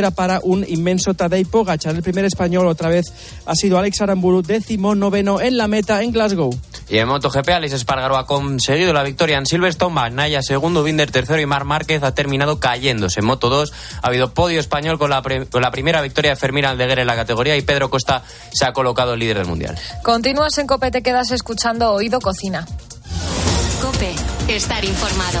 Era para un inmenso Tadej Pogacar. El primer español otra vez ha sido Alex Aramburu, décimo noveno en la meta en Glasgow. Y en MotoGP, Alex Espargaro ha conseguido la victoria en Silverstone, Bagnaya segundo, Binder tercero y Mar Márquez ha terminado cayéndose. En Moto 2 ha habido podio español con la, con la primera victoria de Fermín Aldeguer en la categoría y Pedro Costa se ha colocado líder del Mundial. Continúas en COPE, te quedas escuchando Oído Cocina. COPE, estar informado.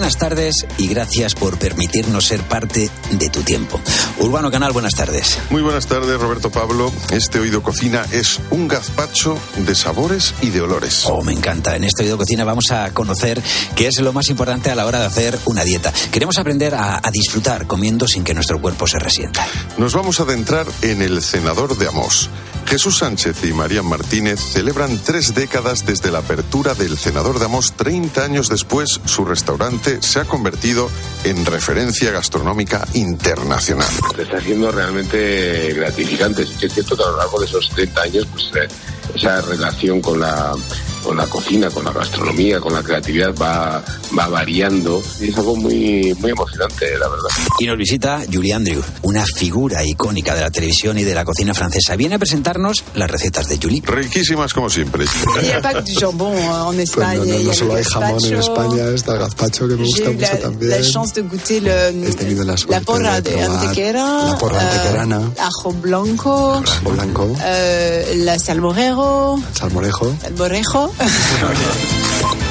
Buenas tardes y gracias por permitirnos ser parte de tu tiempo. Urbano Canal, buenas tardes. Muy buenas tardes, Roberto Pablo. Este Oído Cocina es un gazpacho de sabores y de olores. Oh, me encanta. En este Oído Cocina vamos a conocer qué es lo más importante a la hora de hacer una dieta. Queremos aprender a, a disfrutar comiendo sin que nuestro cuerpo se resienta. Nos vamos a adentrar en el cenador de Amos. Jesús Sánchez y María Martínez celebran tres décadas desde la apertura del cenador de Amos. 30 años después, su restaurante se ha convertido en referencia gastronómica internacional. Está siendo realmente gratificante. Es cierto que a lo largo de esos 30 años, pues eh, esa relación con la, con la cocina, con la gastronomía, con la creatividad va, va variando y es algo muy, muy emocionante, la verdad. Y nos visita Julie Andrew, una figura icónica de la televisión y de la cocina francesa. Viene a presentarnos las recetas de Julie. Riquísimas como siempre. Jambon en Espagne. Pues no, no a solo hay jamón en. España, está el gazpacho que me gusta mucho la, también. la chance de goûter le, He tenido la suerte porra de de, antequera, la porra eh, antequerana. ajo blanco, Ajo blanco, eh, la salmorejo, salmorejo. el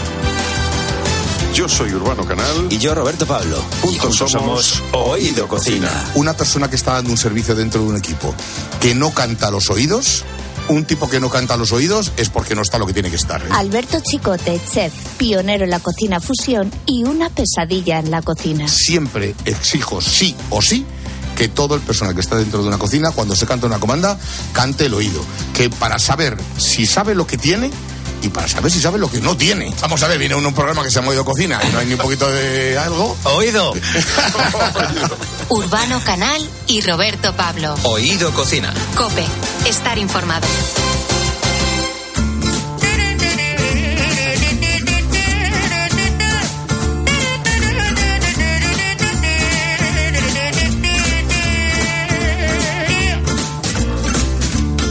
Yo soy Urbano Canal. Y yo, Roberto Pablo. Juntos somos Oído Cocina. una persona que está dando un servicio dentro de un equipo que no canta a los oídos, un tipo que no canta a los oídos es porque no está lo que tiene que estar. ¿eh? Alberto Chicote, chef, pionero en la cocina fusión y una pesadilla en la cocina. Siempre exijo sí o sí que todo el personal que está dentro de una cocina, cuando se canta una comanda, cante el oído. Que para saber si sabe lo que tiene y para saber si sabe lo que no tiene. Vamos a ver, viene uno un programa que se llama Oído Cocina y no hay ni un poquito de algo. Oído. Urbano Canal y Roberto Pablo. Oído Cocina. Cope, estar informado.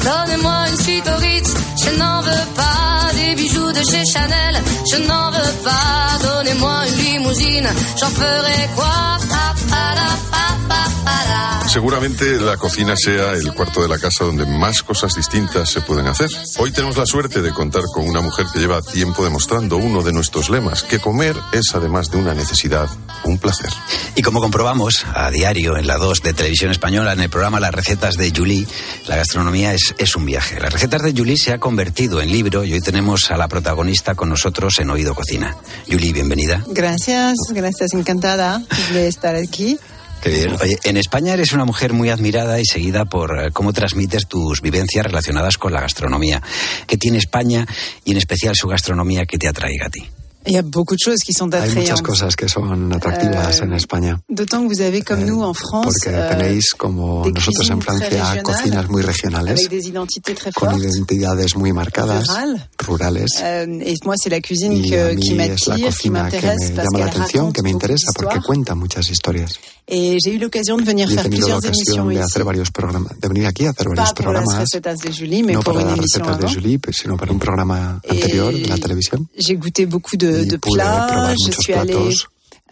Donnez-moi une suite au Ritz, je n'en veux pas des bijoux de chez Chanel, je n'en veux pas. Donnez-moi une limousine, j'en ferai quoi Pa, pa, pa. Seguramente la cocina sea el cuarto de la casa donde más cosas distintas se pueden hacer. Hoy tenemos la suerte de contar con una mujer que lleva tiempo demostrando uno de nuestros lemas, que comer es además de una necesidad, un placer. Y como comprobamos a diario en la 2 de Televisión Española, en el programa Las Recetas de Julie, la gastronomía es, es un viaje. Las Recetas de Julie se ha convertido en libro y hoy tenemos a la protagonista con nosotros en Oído Cocina. Julie, bienvenida. Gracias, gracias, encantada de estar aquí. Qué bien. Oye, en España eres una mujer muy admirada y seguida por eh, cómo transmites tus vivencias relacionadas con la gastronomía. ¿Qué tiene España y en especial su gastronomía que te atraiga a ti? Il y a beaucoup de choses qui sont Hay muchas attrayantes. cosas que son atractivas Eh, en España. D'autant que vous avez, comme nous en France, Porque euh, tenéis, como nosotros en Francia, cocinas muy regionales, avec des identités très con identidades muy marcadas, Rurales. rurales. Euh, et moi, c'est la cuisine Y que- qui m'attire, m'intéresse, parce llama la atención, que me interesa porque cuenta muchas historias. Et j'ai eu l'occasion de venir faire plusieurs émissions de hacer varios programas, de venir aquí a hacer varios Pas pour las programas, recetas de Julie, mais no pour une émission de. Julie, sino para un programa anterior de la televisión. J'ai goûté beaucoup de, De plats. Je suis allée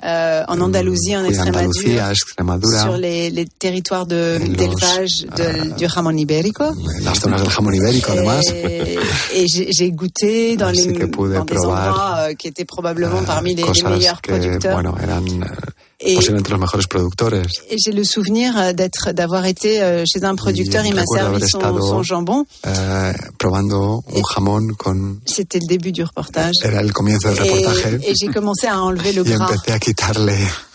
euh, en Andalousie, en Andalucía, Extremadura, sur les, les territoires d'élevage de- du jamón ibérico. las zonas del jamón ibérico, además. Et, et j'ai goûté dans, Así les, dans des endroits euh, qui étaient probablement parmi les, meilleurs que, producteurs. bueno, eran eh, posiblemente los mejores productores. Et j'ai le souvenir euh, d'être, d'avoir été euh, chez un producteur, il m'a servi son, son jambon. eh, probando un jamón con... C'était le début du reportage. Era el comienzo del reportaje. Et, et j'ai commencé à enlever le y gras. empecé a quitarle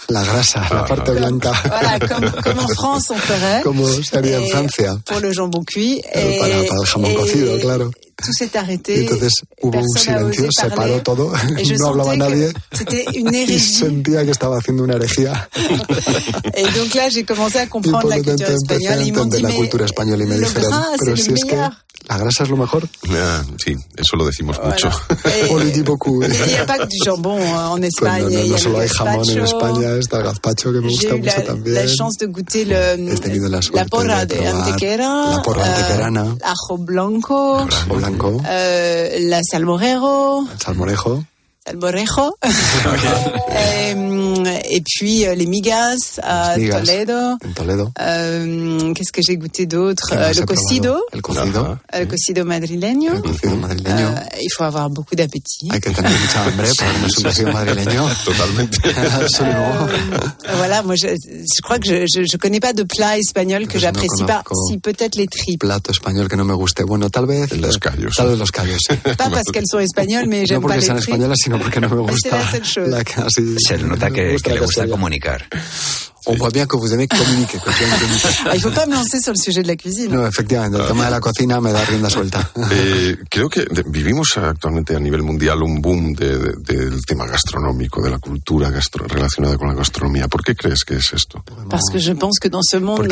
la grasa, la parte blanca. Voilà, comme, comme en France on ferait. Como se haría en Francia. Pour le jambon cuit. Et, para, para el jamón cocido, claro. tout s'est arrêté. Y entonces hubo un silencio, se paró todo, no hablaba nadie. C'était une Y hérésie. sentía que estaba haciendo una herejía. Et donc là, j'ai commencé à comprendre la culture espagnole. ils m'ont dit, cultura española y me dijeron, pero si es que la grasa es lo mejor. Ah, sí, eso lo decimos mucho. Il n'y a pas que du jambon hein, en Pues Espagne. no, no, solo hay jamón en. España, está el gazpacho que me gusta mucho la, también. la chance de goûter le, He tenido la suerte porra de de Antequera, la porra euh, antequerana. ajo blanco, Ajo blanco, euh, la salmorero, salmorejo, salmorejo, Euh, et puis euh, les migas à migas Toledo. en Toledo. Euh, Qu'est-ce que j'ai goûté d'autre? ¿Qué Euh, más Le cocido? El cocido, le cocido madrileño. el cocido madrileño. Euh, il faut avoir beaucoup d'appétit. Hay que tener mucha hambre para comerse un cocido madrileño. Totalmente. Absolument. Euh, Voilà, moi je, je crois que je, je, je connais pas de plat espagnol que Pues no j'apprécie pas. Si peut-être les tripes, Plato español que no me guste. Bueno, tal vez. Los callos. Tal vez los callos. pas parce qu'elles sont espagnoles, mais No j'aime pas porque les tripes. Sino porque no me gusta. la Se le nota no que, le gusta comunicar. On voit bien que vous aimez communiquer. que vous aimez communiquer. Ah, il faut pas me lancer sur le sujet de la cuisine. No, efectivamente, el tema de la cocina me da rienda suelta. Eh, creo que vivimos actualmente a nivel mundial un boom de- de- del tema gastronómico, de la cultura gastro- relacionada con la gastronomía. ¿Por qué crees que es esto? Parce que je pense que dans ce monde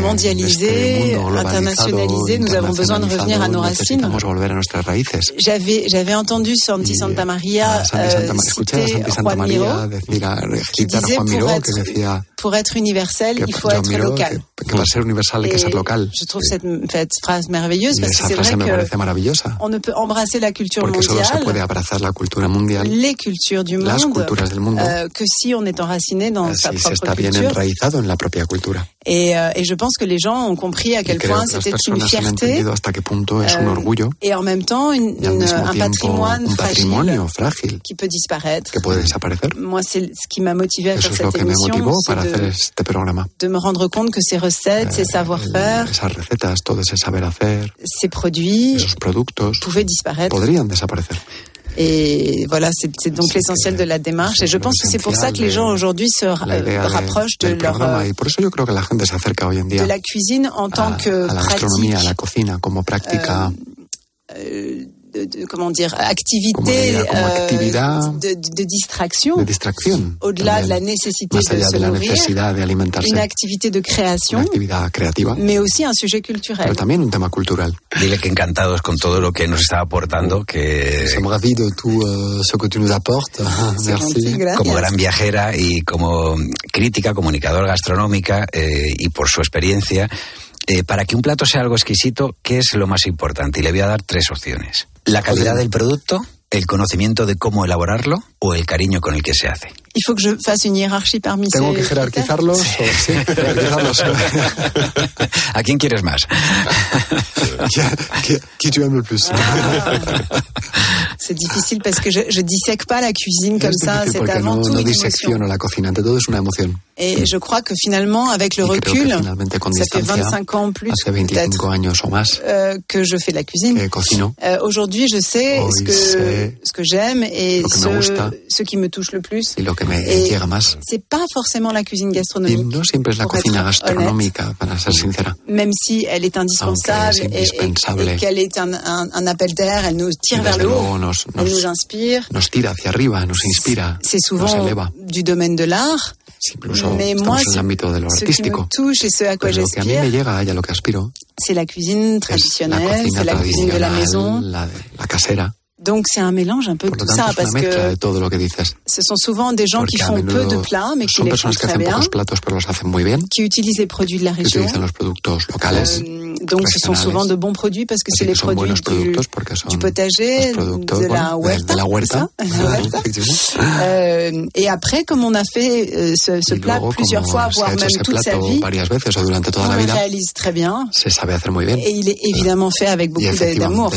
mondialisé, internationalisé, nous avons besoin de revenir à nos racines. Necesitamos volver a nuestras raíces. J'avais, j'avais entendu Santi Santa Maria Santi euh, Santa María, escuché a citer Santi Santa Miró, decir qui disait Juan pour être, decía pour être universel, il faut être local. Que, que para ser universal hay que Et ser local. Je trouve cette, cette phrase merveilleuse Y parce que esa c'est frase me vrai parece que maravillosa. on ne peut embrasser la culture Porque solo se puede mondiale, abrazar la cultura mundial les cultures du las monde, culturas del mundo euh, que si on est enraciné dans sa si se propre está bien culture. enraizado en la propia cultura. Et, euh, et je pense que les gens ont compris à Y quel point que las c'était une fierté hasta qué punto es un euh, orgullo et en même temps une- y une- un tiempo patrimoine un fragile frágil qui peut disparaître. que puede desaparecer. Moi, c'est ce qui m'a motivé à Eso faire es lo cette que me émission, motivó para hacer este programa. de me rendre compte que ces recettes, ces savoir-faire, Esas recetas, todo ese saber hacer, ces produits esos productos pouvaient disparaître. podrían desaparecer. Et voilà, c'est c'est donc C'est l'essentiel que- de la démarche. Et je c'est pense que c'est pour ça que les gens aujourd'hui se ra- La idea euh, de- rapprochent de del leur programa euh, y por eso yo creo que la gente se acerca hoy en día de la cuisine en tant a, que a la gastronomía, a la pratique, cocina como práctica, euh, de, de- comment dire, Como activité diría, como euh, actividad de, de- de distraction, de distracción. au-delà de la nécessité más de allá se de la nourrir, necesidad de alimentarse, une activité de una création, actividad creativa, mais aussi un sujet culturel. pero también un tema cultural. Dile que encantados con todo lo que nos está aportando, que Sommes ravis de tout euh, ce que tu nous apportes. Merci. gracias. como gran viajera y como crítica, comunicadora gastronómica eh, y por su experiencia, eh, para que un plato sea algo exquisito, ¿qué es lo más importante? Y le voy a dar tres opciones. La calidad del producto, el conocimiento de cómo elaborarlo o el cariño con el que se hace. Il faut que je fasse une hiérarchie parmi Tengo ces que jerarquizarlos. o- sí, jerarquizarlos. ¿A quién quieres más? qui, qui- qui tu aimes le plus? C'est difficile parce que je, je dissèque pas la cuisine comme ça. difícil C'est porque avant no, tout no une émotion. disecciono la cocina, ante todo es una emoción. Et je crois que finalement, avec le Y recul, ça fait distancia, 25 ans plus hace peut-être 25 años o más euh, que je fais de la cuisine. Euh, Aujourd'hui, je sais Hoy ce que sé ce que j'aime et lo que me ce, qui me touche le plus. y lo que me Et llega más. c'est pas forcément la cuisine gastronomique, no siempre es la cocina gastronómica, para ser sincera. même si elle est indispensable es et- et, et qu'elle est un, un, un appel d'air, elle nous tire vers le haut, nos, elle nous nos, inspire. nos tira hacia arriba, nos inspira, C'est nos souvent eleva. du domaine de l'art, Incluso mais moi, en el ámbito de lo ce qui me artístico. touche et ce à quoi que j'aspire, que c'est la cuisine traditionnelle, c'est la cuisine de la maison. la, la casera. Donc c'est un mélange un peu de tout tanto, ça, parce que de todo lo que dices. ce sont souvent des gens qui Porque font peu de plats, mais qui les font très bien, bien, qui utilisent les produits de la région. los productos locales. Euh, donc ce sont souvent de bons produits parce que Así c'est les produits du, du potager, de la huerta. de la. Euh, et après, comme on a fait euh, ce, plat luego, plusieurs fois, voire même toute sa vie, veces on la le vida, réalise très bien. se sabe hacer muy bien. Et il est évidemment fait avec beaucoup d'amour.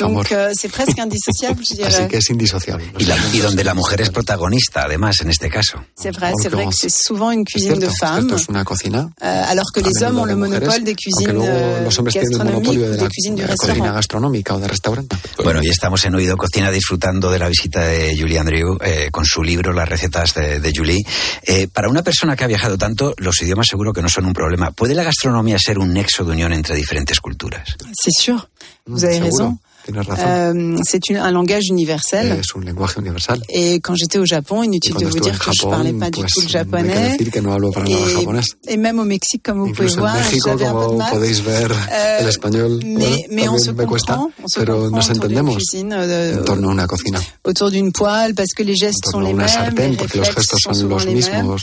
Donc euh, c'est presque indissociable, je Así dirais. que es indisociable. Y, la- y donde la mujer es protagonista, además, en este caso. C'est vrai, c'est vrai que c'est souvent une cuisine de es femmes, euh, alors que a les hommes ont le monopole des cuisines los hombres tienen el monopolio de la, de cocina restaurant. gastronómica o de restaurante. Bueno, y estamos en Oído Cocina disfrutando de la visita de Julie Andrew eh, con su libro Las recetas de, de Julie. Eh, para una persona que ha viajado tanto, los idiomas seguro que no son un problema. ¿Puede la gastronomía ser un nexo de unión entre diferentes culturas? C'est sûr, vous Mm, avez seguro, raison. Tienes razón. Euh, c'est une- un langage universel. es un lenguaje universal. Et quand j'étais au Japon, Y inutile de cuando vous estuve dire en que je Japón, parlais pas du pues tout le no hay que japonais. decir que no hablo para nada Et, japonés. et même au Mexique, comme vous pouvez Incluso en voir, México, j'avais un peu de como mal. podéis ver, Euh, el español mais, bueno, mais on también se me cuesta, comprend, on se pero comprend nos autour d'une entendemos cuisine, euh, en torno a una cocina. autour d'une poêle, parce que les gestes En sont torno a les una mêmes, sartén, les porque los réflexes gestos sont son souvent los les mêmes.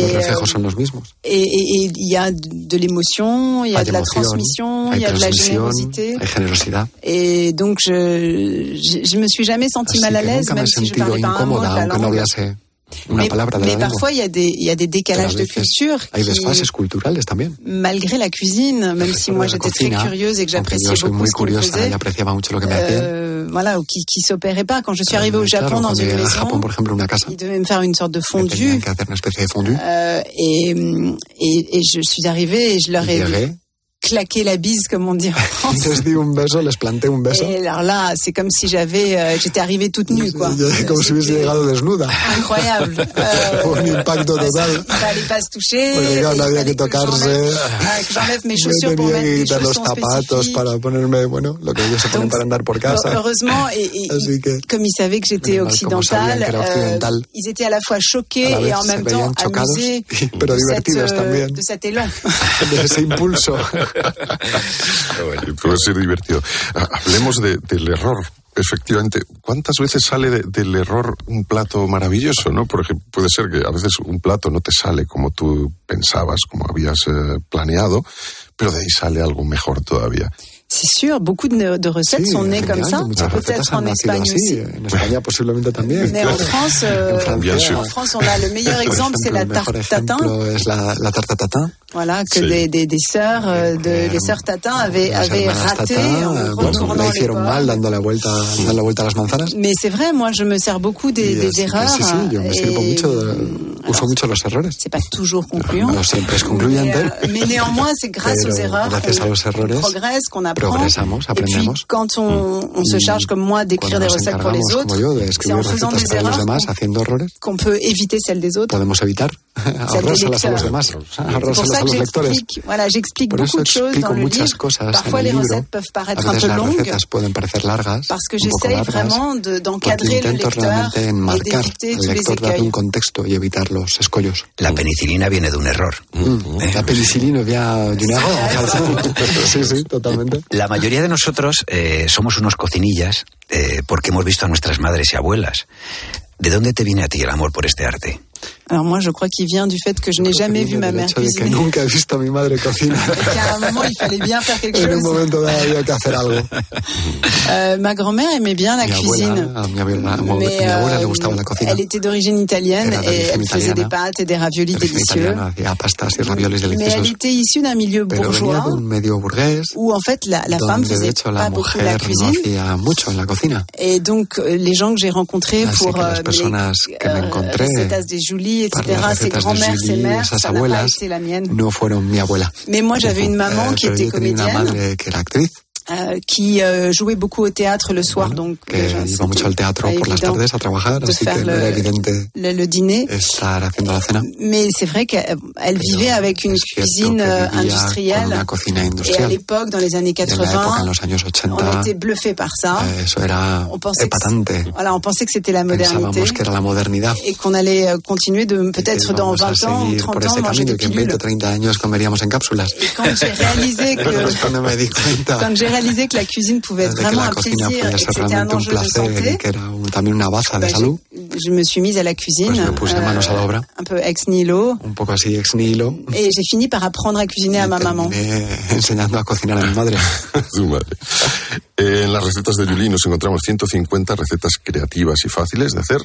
Los reflejos euh, son los mismos. Et il y a de l'émotion, il y a Hay de la transmission, il y a de la transmisión, générosité. hay generosidad. Et donc, je, je, je me suis jamais sentie Así mal à l'aise, nunca me he même si je sentido parlais pas un mot de la no langue. hablase una mais palabra de mais la parfois, il y a des, il y a des décalages de culture hay qui, desfases culturales también. malgré la cuisine, même si moi j'étais très curieuse et que j'appréciais beaucoup ce curiosa faisait, y apreciaba mucho lo que me euh, voilà, ou qui, qui s'opérait pas. Quand je suis arrivée au Japon dans une maison, Japón, por ejemplo, una casa, ils devaient me faire une sorte de fondue. que hacer una especie de fondue. Euh, et, et, et je suis arrivée et je leur ai Claqué la bise, comme on dit en France. les di un beso, les planté un beso. Et alors là, c'est comme si j'avais, euh, j'étais arrivée toute nue, quoi. Como si hubiese llegado desnuda. Incroyable. Euh, un impacto parce total. qu'il fallait pas se toucher. Il no había que tocarse. j'enlève- ah, j'enlève mes Me chaussures pour mettre des quitar los chaussons zapatos spécifiques. para ponerme, bueno, lo que ellos se ponen para andar por casa. Heureusement, et, et- que, comme ils savaient que j'étais occidentale, euh, ils étaient à la fois choqués et en même temps amusés de, cette, euh, de cet élan. de ese impulso. Puede ser divertido. Ah, Hablemos de- del error. Efectivamente, ¿cuántas veces sale de- del error un plato maravilloso? ¿no? Por ejemplo, puede ser que a veces un plato no te sale como tú pensabas, como habías eh, planeado, pero de ahí sale algo mejor todavía. C'est sûr, beaucoup de, de recettes Sí, sont nées comme ça, peut-être en Espagne así, aussi. en España posiblemente también. Mais en France, euh, En Francia, Bien sûr. en France, on a le meilleur exemple, c'est la tarte tatin. la, la tarta tatin. Voilà, que Sí. des, des, des sœurs, euh, de, Eh, les sœurs Tatin avaient, avaient raté Tatin, en eh, bueno, retournant les pommes. mal dando la vuelta, dando la vuelta a las manzanas. Mais c'est vrai, moi, je me sers beaucoup des, des erreurs. sí, sí, yo me sirvo et, mucho, de- uso mucho los errores. c'est pas toujours concluant. No siempre es Mais, concluyente, euh, mais néanmoins, c'est grâce aux erreurs qu'on progresse, qu'on apprend. Progresamos, Et puis, quand on, on se charge comme moi d'écrire des recettes pour les autres, c'est en faisant des erreurs qu'on- peut éviter celles des autres. podemos evitar ahorrárselas a los demás, ça a los lectores. voilà, j'explique Por eso beaucoup de choses explico dans le muchas livre. cosas Parfois, en les libro. recettes peuvent A paraître un veces peu las longues recetas pueden parecer largas, parce que un poco j'essaye largas, vraiment de- porque d'encadrer le intento lecteur realmente et enmarcar d'éviter al tous les lector, darle écueils. un contexto y evitar los escollos. La penicilina viene de un error. ¿eh? La penicilina via d'un error. Sí, sí, totalmente. La mayoría de nosotros eh, somos unos cocinillas eh, porque hemos visto a nuestras madres y abuelas. ¿De dónde te viene a ti el amor por este arte? Alors moi, je crois qu'il vient du fait que je n'ai jamais vu ma mère de que cuisiner. nunca he visto a mi madre qu'à un moment, il fallait bien faire quelque chose. momento que hacer algo. Euh, ma grand-mère aimait bien la Mi cuisine. abuela, a mi abuela, a mi Mais, abuela le euh, gustaba la cocina. elle était d'origine italienne et elle faisait des pâtes et des raviolis délicieux. Mais elle était issue d'un milieu bourgeois où en fait la, la femme faisait hecho pas la beaucoup la no cuisine. hacía mucho en la cocina. Et donc euh, les gens que j'ai rencontrés Así pour las euh, les recetas des Julie, etc., ses grand-mères, ses mères, ça n'a pas été la mienne. no fueron mi abuela. Mais moi j'avais une maman Eh, qui était comédienne, euh, qui euh, jouait beaucoup au théâtre le soir, donc que déjà, iba mucho al teatro por las tardes a trabajar, de así que faire no era le, evidente le, le dîner. estar haciendo la cena. Mais c'est vrai qu'elle elle vivait avec une cuisine euh, industrielle. con una cocina Et à industrial. l'époque, dans les années Y en la época, en 80, los años on 80, était bluffés par ça. eso era On pensait que, voilà, on pensait que c'était la modernité que era la modernidad. et qu'on allait euh, continuer de peut-être dans íbamos a 20 ans ou seguir 30 por ans manger des y que en 20 pilules. o 30 años comeríamos en cápsulas. Et quand j'ai réalisé que quand j'ai réalisé que la cuisine pouvait être de que vraiment la un cocina plaisir podía et ser que c'était un realmente un enjeu de placer y santé, que era un- también una baza de bah, salud, j'ai- je me suis mise à la cuisine, pues me puse manos a la obra, un peu ex nihilo, un poco así ex nihilo, et j'ai fini par apprendre à cuisiner à ma maman. terminé enseñando a cocinar a mi madre. Su madre. Eh, en las recetas de Julie nos encontramos 150 recetas creativas y fáciles de hacer.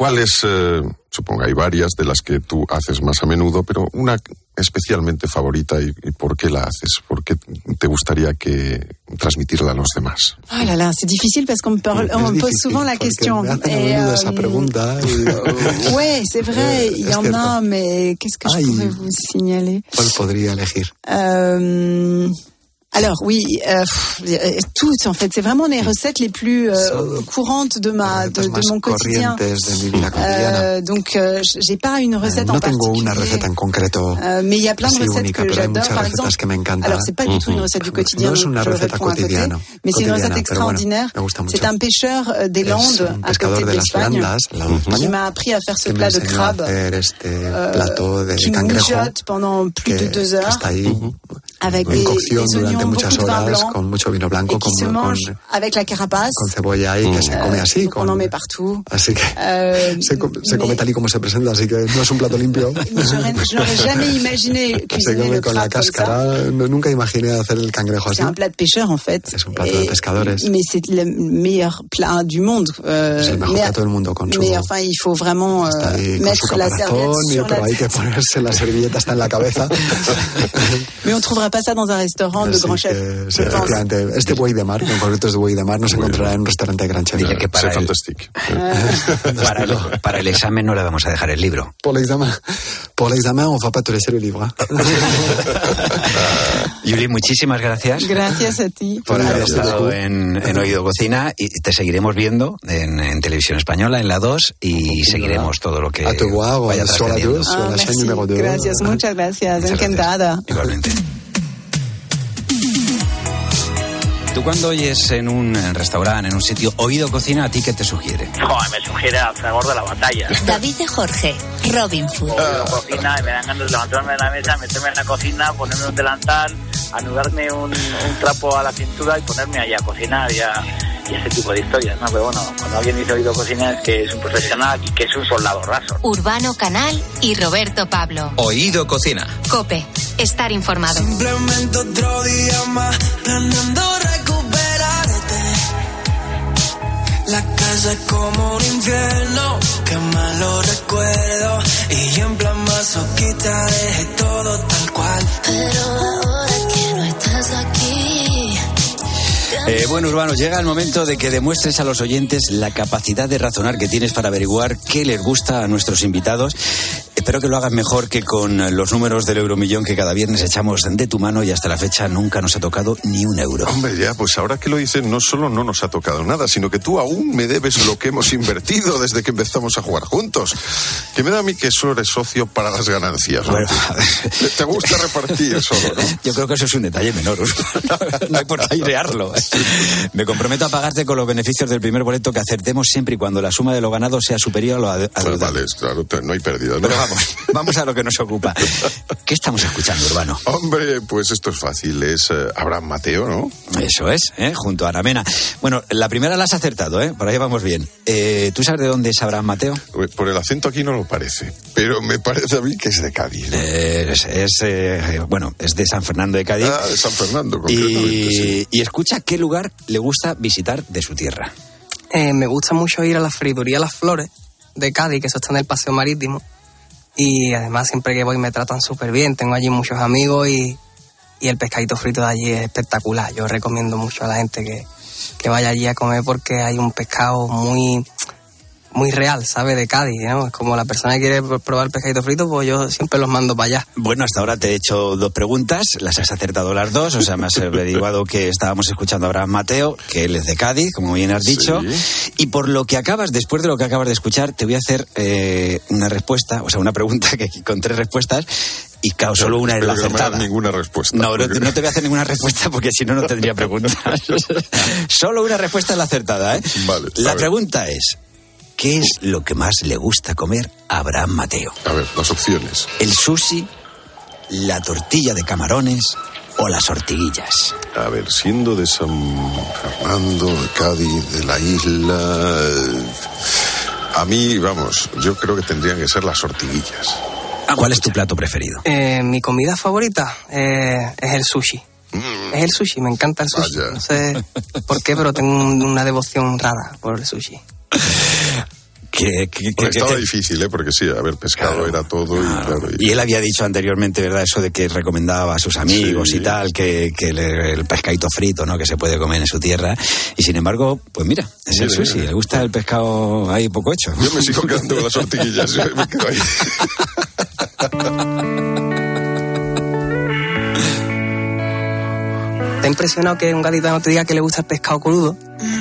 ¿Cuáles, eh, supongo hay varias de las que tú haces más a menudo, pero una especialmente favorita y, y por qué la haces? ¿Por qué te gustaría que transmitirla a los demás? Oh là là, c'est difficile parce qu'on me, parle, Es on me pose difícil, souvent la porque question. Me Et, euh, esa pregunta y ouais, c'est vrai, Eh, il y es en cierto. a, mais qu'est-ce que je Ay. pourrais vous signaler ¿cuál podría elegir? Euh, Alors oui, euh, pff, euh, toutes en fait, c'est vraiment les recettes les plus euh, courantes de ma de, de más mon quotidien. corrientes de mi vida cotidiana. Euh, donc euh, j'ai pas une Eh, recette en no tengo particulier. una receta en concreto Euh, mais il y a plein de así recettes única, que pero hay j'adore. muchas Par recetas exemple, que me encantan. alors c'est pas du tout une recette du quotidien, No es una je receta réponds à côté, cotidiana, mais c'est une cotidiana, recette pero bueno, extraordinaire. me gusta mucho. C'est un pêcheur euh, des Es Landes un à pescador côté de las d'Espagne Landas, al lado de qui España, m'a appris à faire ce que me plat de enseñó a crabe. hacer este euh, plato de qui cangrejo mijote pendant plus que de deux heures está ahí avec en des, cocción des durante oignons, muchas beaucoup de vin horas blanc con mucho vino blanco con, con, avec la carapace. con cebolla ahí que se come Euh, así donc on en con, met partout. así que Euh, se, com- se come tal y como se presenta así que no es un plato limpio se come con la cáscara no- nunca imaginé hacer el cangrejo así C'est un plat de pêcheur en fait. Es un plato de pescadores. Mais c'est le meilleur plat du monde. Euh, es el mejor plato del mundo con su mais enfin, il faut vraiment euh, con mettre la serviette y- sur pero la hay que ponerse la servilleta hasta en la cabeza Mais on trouvera pas ça dans un restaurant de Grand chef. que, efectivamente, este buey de mar, en concreto es de buey de mar, no se encontrará en un restaurante de gran chef. Dile que para el, fantastique. para, el, para el examen no le vamos a dejar el libro. Pour l'examen, pour l'examen, on va pas te laisser le livre. Yuli, muchísimas gracias. Gracias a ti. por haber estado en, en Oído Cocina y te seguiremos viendo en, en Televisión Española, en la 2, y seguiremos todo lo que A te voir vaya sur la trascendiendo. 2, sur Ah, la 2. Gracias, muchas gracias. Muchas Encantada. gracias. Igualmente. Tú cuando oyes en un restaurante, en un sitio, Oído Cocina, ¿a ti qué te sugiere? Joder, me sugiere al fragor de la batalla. David de Jorge, Robin Food. Oigo cocina y me dan ganas de levantarme de la mesa, meterme en la cocina, ponerme un delantal, anudarme un, un trapo a la cintura y ponerme allá a cocinar y, a- y ese tipo de historias, ¿no? Pero bueno, cuando alguien dice oído cocina es que es un profesional y que es un soldado raso. Urbano Canal y Roberto Pablo. Oído Cocina. Cope, estar informado. Simplemente otro día más planeando recuperarte. La casa es como un infierno, que malo recuerdo. Y yo en plan masoquista dejé todo tal cual. Pero ahora Eh, bueno, Urbano, llega el momento de que demuestres a los oyentes la capacidad de razonar que tienes para averiguar qué les gusta a nuestros invitados. Espero que lo hagas mejor que con los números del euromillón que cada viernes echamos de tu mano y hasta la fecha nunca nos ha tocado ni un euro. Hombre, ya, pues ahora que lo dices, no solo no nos ha tocado nada, sino que tú aún me debes lo que hemos invertido desde que empezamos a jugar juntos. Que me da a mí que solo eres socio para las ganancias. ¿no? Bueno, Te- gusta repartir solo, ¿no? Yo creo que eso es un detalle menor. no hay por airearlo. Me comprometo a pagarte con los beneficios del primer boleto que acertemos siempre y cuando la suma de lo ganado sea superior a lo Pues adeudado. vale, claro, no hay pérdida. ¿no? Pero vamos, vamos a lo que nos ocupa. ¿Qué estamos escuchando, Urbano? Hombre, pues esto es fácil, es eh, Abraham Mateo, ¿no? Eso es, ¿eh? junto a Aramena. Bueno, la primera la has acertado, ¿eh? por ahí vamos bien. Eh, ¿Tú sabes de dónde es Abraham Mateo? Por el acento aquí no lo parece, pero me parece a mí que es de Cádiz. ¿no? Eh, es, es, bueno, es de San Fernando de Cádiz. Ah, de San Fernando, concretamente, y, sí. y escucha qué lugar le gusta visitar de su tierra. Eh, me gusta mucho ir a la friduría Las Flores de Cádiz, que eso está en el Paseo Marítimo. Y además siempre que voy me tratan súper bien, tengo allí muchos amigos y, y el pescadito frito de allí es espectacular. Yo recomiendo mucho a la gente que, que vaya allí a comer porque hay un pescado muy muy real, ¿sabes? De Cádiz, ¿no? Es como la persona que quiere probar el pescadito frito, pues yo siempre los mando para allá. Bueno, hasta ahora te he hecho dos preguntas, las has acertado las dos, o sea, me has averiguado que estábamos escuchando a Abraham Mateo, que él es de Cádiz, como bien has dicho, y por lo que acabas, después de lo que acabas de escuchar, te voy a hacer eh, una respuesta, o sea, una pregunta que con tres respuestas, y claro, solo una es la que no acertada. ninguna respuesta. No, no, porque- no te voy a hacer ninguna respuesta porque si no, no tendría preguntas. Solo una respuesta es la acertada, ¿eh? Vale, la pregunta es, ¿qué es lo que más le gusta comer a Abraham Mateo? A ver, las opciones. ¿El sushi, la tortilla de camarones o las ortiguillas? A ver, siendo de San Fernando, de Cádiz, de la isla. A mí, vamos, yo creo que tendrían que ser las ortiguillas. ¿Cuál es tu plato preferido? Eh, mi comida favorita eh, es el sushi. Es el sushi, me encanta el sushi. Vaya. No sé por qué, pero tengo un- una devoción rara por el sushi. Que, que- que- Bueno, que- estaba que- difícil, ¿eh? Porque sí, a ver, pescado Claro, era todo y claro. y- Y él había dicho anteriormente, ¿verdad? Eso de que recomendaba a sus amigos Sí. y tal, que, que le- el pescadito frito, ¿no? Que se puede comer en su tierra. Y sin embargo, pues mira, es el sushi. mira. Le gusta el pescado ahí poco hecho. Yo me sigo quedando con las me quedo ahí. impresionado que un gaditano te diga que le gusta el pescado crudo.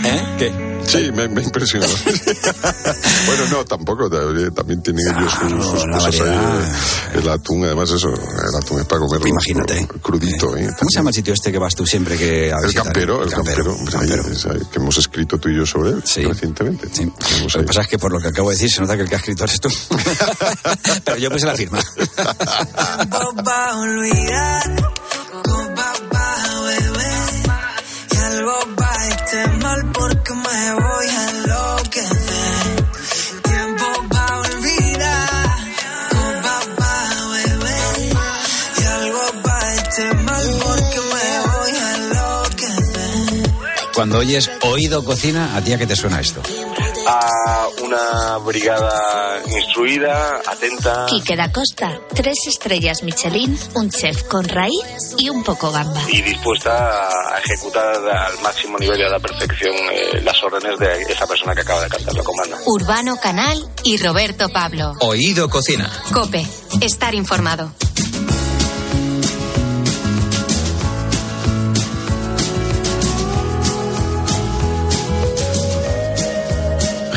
¿Eh? ¿Qué? Sí, me, me ha impresionado. bueno, no, tampoco. También, tienen ellos sus, sus la cosas ahí. variedad. eh, El atún, además, eso, el atún es para comerlo. Imagínate. Crudito, ¿eh? ¿Cómo se llama el sitio este que vas tú siempre que a El visitar? campero, el campero, Pues ahí, es ahí, que hemos escrito tú y yo sobre él recientemente. Sí. Lo que pasa es que por lo que acabo de decir se nota que el que ha escrito eres tú. Pero yo puse la firma. Estar mal porque me voy a enloquecer. Tiempo va a olvidar, copa va a beber y algo va a estar mal porque me voy a enloquecer. Cuando oyes oído cocina, ¿a ti a qué te suena esto? a una brigada instruida, atenta. Quique da Costa, tres estrellas Michelin, un chef con raíz y un poco gamba. y dispuesta a ejecutar al máximo nivel y a la perfección eh, las órdenes de esa persona que acaba de cantar la comanda. Urbano Canal y Roberto Pablo. Oído Cocina. Cope, estar informado.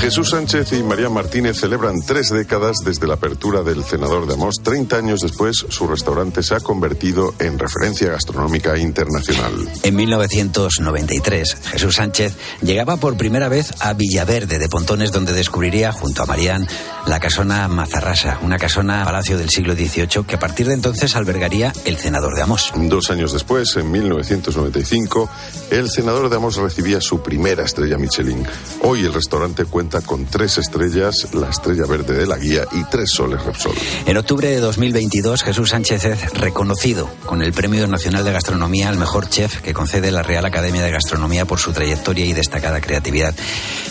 Jesús Sánchez y María Martínez celebran tres décadas desde la apertura del Cenador de Amos. Treinta años después, su restaurante se ha convertido en referencia gastronómica internacional. En 1993, Jesús Sánchez llegaba por primera vez a Villaverde de Pontones, donde descubriría, junto a Marían, la casona Mazarrasa, una casona palacio del siglo XVIII que a partir de entonces albergaría el Cenador de Amos. Dos años después, en 1995, el Cenador de Amos recibía su primera estrella Michelin. Hoy el restaurante cuenta con tres estrellas, la estrella verde de la guía y tres soles Repsol. En octubre de 2022, Jesús Sánchez es reconocido con el Premio Nacional de Gastronomía al mejor chef que concede la Real Academia de Gastronomía por su trayectoria y destacada creatividad.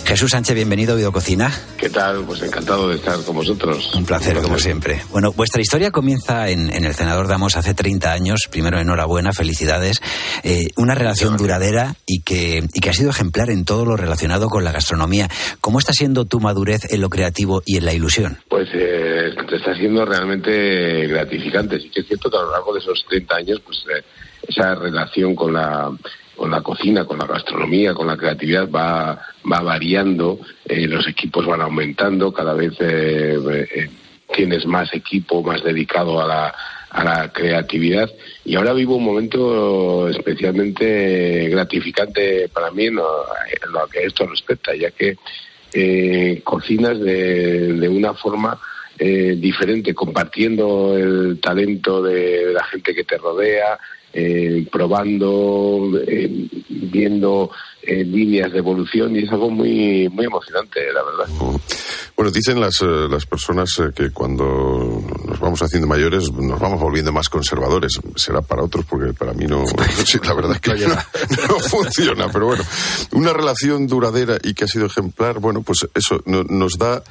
Jesús Sánchez, bienvenido a Videococina. ¿Qué tal? Pues encantado de estar con vosotros. Un placer, como siempre. Bueno, vuestra historia comienza en, en el Senador Damos hace 30 años. Primero, enhorabuena, felicidades. Eh, una relación duradera y que, y que ha sido ejemplar en todo lo relacionado con la gastronomía. ¿Cómo está siendo tu madurez en lo creativo y en la ilusión? Pues eh, está siendo realmente gratificante. Sí que es cierto que a lo largo de esos 30 años, pues eh, esa relación con la con la cocina, con la gastronomía, con la creatividad va, va variando, eh, los equipos van aumentando, cada vez eh, eh, tienes más equipo, más dedicado a la, a la creatividad y ahora vivo un momento especialmente gratificante para mí en lo, en lo que a esto respecta, ya que eh, cocinas de, de una forma eh, diferente, compartiendo el talento de, de la gente que te rodea, eh, probando, eh, viendo eh, líneas de evolución y es algo muy muy emocionante, la verdad. Bueno, dicen las, eh, las personas que cuando nos vamos haciendo mayores nos vamos volviendo más conservadores. Será para otros porque para mí no, sí, la verdad es que no, no funciona. Pero bueno, una relación duradera y que ha sido ejemplar, bueno, pues eso no- nos da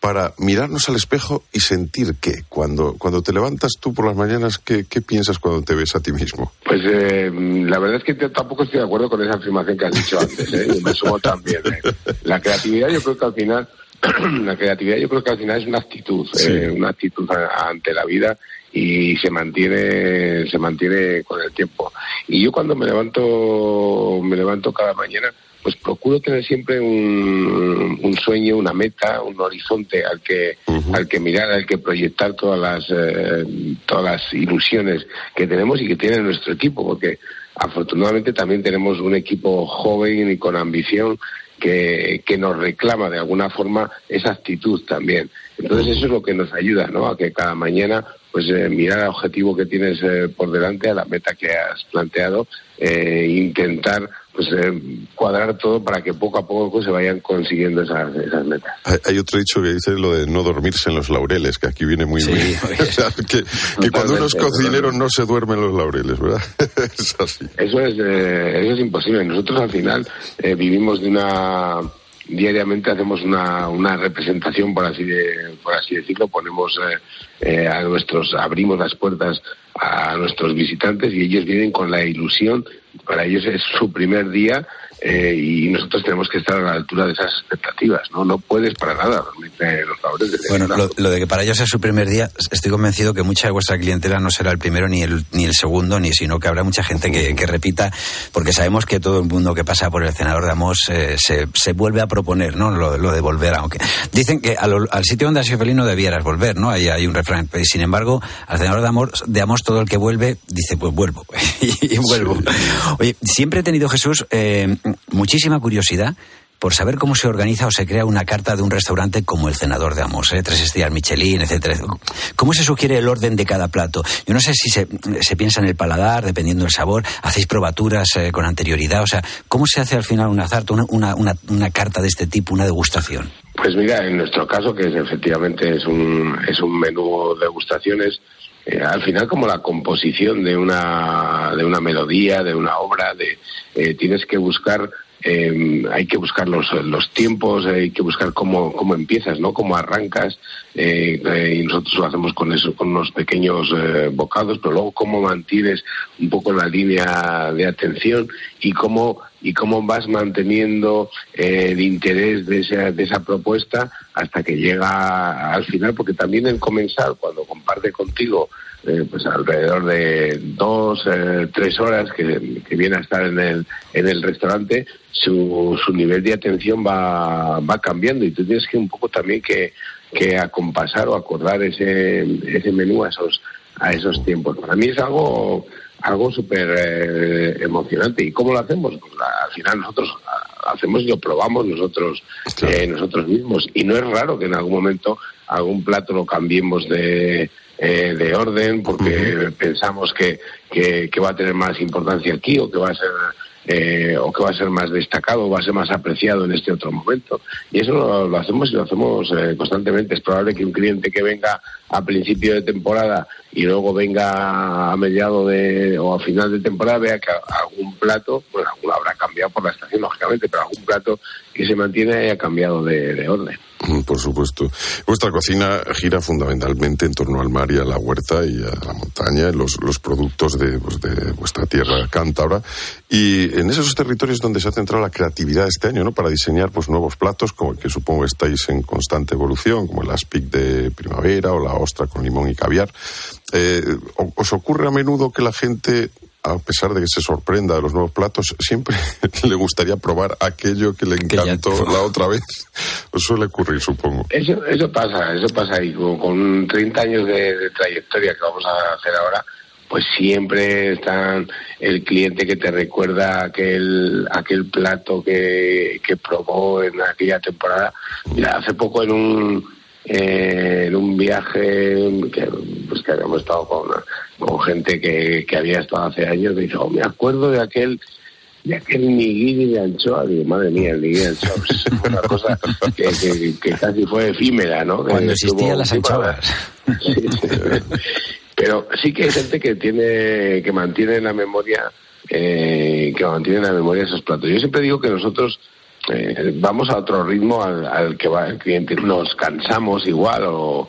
para mirarnos al espejo y sentir que cuando, cuando te levantas tú por las mañanas, ¿qué, qué piensas cuando te ves a ti mismo? Pues eh, la verdad es que tampoco estoy de acuerdo con esa afirmación que has dicho antes, ¿eh? y me sumo también. ¿eh? La creatividad yo creo que al final, la creatividad yo creo que al final es una actitud, eh, una actitud ante la vida y se mantiene, se mantiene con el tiempo. Y yo cuando me levanto, me levanto cada mañana, pues procuro tener siempre un, un sueño, una meta, un horizonte al que, al que mirar, al que proyectar todas las, eh, todas las ilusiones que tenemos y que tiene nuestro equipo, porque afortunadamente también tenemos un equipo joven y con ambición que, que nos reclama de alguna forma esa actitud también. Entonces eso es lo que nos ayuda, ¿no? A que cada mañana pues eh, mirar al objetivo que tienes eh, por delante, a la meta que has planteado, eh, intentar pues eh, cuadrar todo para que poco a poco se vayan consiguiendo esas, esas metas. Hay, hay otro dicho que dice lo de no dormirse en los laureles, que aquí viene muy bien. O sea, que, que cuando uno es Totalmente, cocinero no se duerme en los laureles, ¿verdad? es así. Eso es, eh, eso es imposible. Nosotros al final eh, vivimos de una diariamente hacemos una, una representación por así de, por así decirlo ponemos eh, eh, a nuestros abrimos las puertas a nuestros visitantes y ellos vienen con la ilusión, para ellos es su primer día eh, y nosotros tenemos que estar a la altura de esas expectativas, ¿no? No puedes para nada dormirte los favores de Bueno, lo, lo de que para ellos es su primer día, estoy convencido que mucha de vuestra clientela no será el primero ni el, ni el segundo, ni sino que habrá mucha gente que, que repita, porque sabemos que todo el mundo que pasa por el cenador de Amos eh, se, se vuelve a proponer, ¿no? Lo, lo de volver, aunque dicen que a lo- al sitio donde has sido feliz no debieras volver, ¿no? Ahí hay un refrán. Sin embargo, al cenador de Amos, de Amos todo el que vuelve dice, pues vuelvo. y, vuelvo. Oye, siempre he tenido, Jesús, eh, muchísima curiosidad por saber cómo se organiza o se crea una carta de un restaurante como el Cenador de Amos, ¿eh? tres estrellas Michelin, etcétera. ¿Cómo se sugiere el orden de cada plato? Yo no sé si se, se piensa en el paladar, dependiendo del sabor, hacéis probaturas eh, con anterioridad, o sea, ¿cómo se hace al final una una, una, una, una carta de este tipo, una degustación? Pues mira, en nuestro caso, que es, efectivamente es un, es un menú degustaciones, eh, al final como la composición de una, de una melodía, de una obra, eh, tienes que buscar, eh, hay que buscar los, los tiempos, hay que buscar cómo, cómo empiezas, ¿no? Cómo arrancas, eh, y nosotros lo hacemos con eso, con unos pequeños eh, bocados, pero luego cómo mantienes un poco la línea de atención y cómo y cómo vas manteniendo eh, el interés de esa, de esa propuesta hasta que llega al final, porque también el comensal, cuando comparte contigo eh, pues alrededor de dos, tres horas que, que viene a estar en el, en el restaurante, su, su nivel de atención va, va cambiando y tú tienes que un poco también que, que acompasar o acordar ese, ese menú a esos, a esos tiempos. Para mí es algo algo súper eh, emocionante. ¿Y cómo lo hacemos? Pues la- al final nosotros hacemos y lo probamos nosotros eh, nosotros mismos. Y no es raro que en algún momento algún plato lo cambiemos de, eh, de orden porque pensamos que, que, que va a tener más importancia aquí o que va a ser eh, o que va a ser más destacado va a ser más apreciado en este otro momento. Y eso lo, lo hacemos y lo hacemos eh, constantemente. Es probable que un cliente que venga a principio de temporada y luego venga a mediado de o a final de temporada vea que algún plato, bueno, alguno habrá cambiado por la estación, lógicamente, pero algún plato que se mantiene haya cambiado de orden. Por supuesto. Vuestra cocina gira fundamentalmente en torno al mar y a la huerta y a la montaña, los, los productos de, pues, vuestra tierra cántabra. Y en esos territorios donde se ha centrado la creatividad este año, ¿no? Para diseñar pues nuevos platos, como que supongo estáis en constante evolución, como el aspic de primavera o la ostra con limón y caviar. Eh, ¿o- ¿Os ocurre a menudo que la gente a pesar de que se sorprenda de los nuevos platos, siempre le gustaría probar aquello que le encantó la otra vez. Os suele ocurrir, supongo. Eso, eso pasa, eso pasa y con, con 30 años de, de trayectoria que vamos a hacer ahora, pues siempre está el cliente que te recuerda aquel aquel plato que, que probó en aquella temporada. Mira, hace poco en un eh, en un viaje que, pues que habíamos estado con, con gente que, que había estado hace años, me dice, oh, me acuerdo de aquel de aquel nigiri de anchoa, digo, madre mía, el nigiri de anchoa, pues, es una cosa que, que- que casi fue efímera, ¿no? Cuando existían las anchoas. Sí. Pero sí que hay gente que tiene, que mantiene en la memoria, eh, que mantiene en la memoria esos platos. Yo siempre digo que nosotros eh, vamos a otro ritmo al, al que va el cliente. Nos cansamos igual o,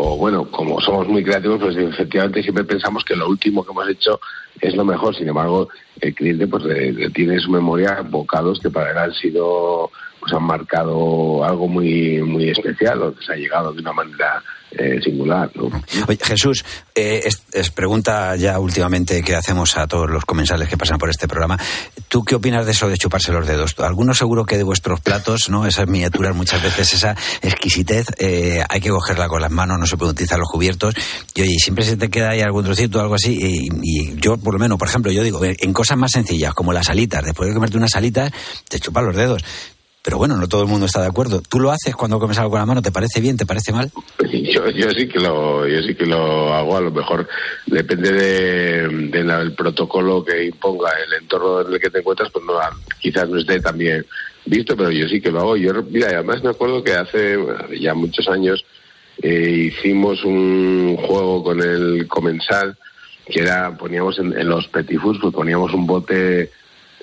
o, bueno, como somos muy creativos, pues efectivamente siempre pensamos que lo último que hemos hecho es lo mejor. Sin embargo, el cliente pues le- le tiene en su memoria bocados que para él han sido, pues han marcado algo muy, muy especial o que se ha llegado de una manera eh, singular, ¿no? Oye, Jesús, eh, es, pregunta ya últimamente que hacemos a todos los comensales que pasan por este programa. ¿Tú qué opinas de eso de chuparse los dedos? Algunos seguro que de vuestros platos, ¿no? Esas miniaturas, muchas veces esa exquisitez, eh, hay que cogerla con las manos, no se puede utilizar los cubiertos. Y oye, siempre se te queda ahí algún trocito o algo así. Y, yo, por lo menos, por ejemplo, yo digo, en cosas más sencillas, como las alitas, después de comerte unas alitas, te chupas los dedos. Pero bueno, no todo el mundo está de acuerdo. ¿Tú lo haces cuando comes algo con la mano? ¿Te parece bien? ¿Te parece mal? Yo, yo sí que lo yo sí que lo hago a lo mejor depende de, de del protocolo que imponga el entorno en el que te encuentras pues no quizás no esté tan bien visto pero yo sí que lo hago yo mira además me acuerdo que hace ya muchos años eh, hicimos un juego con el comensal que era poníamos en, en los petit fours pues poníamos un bote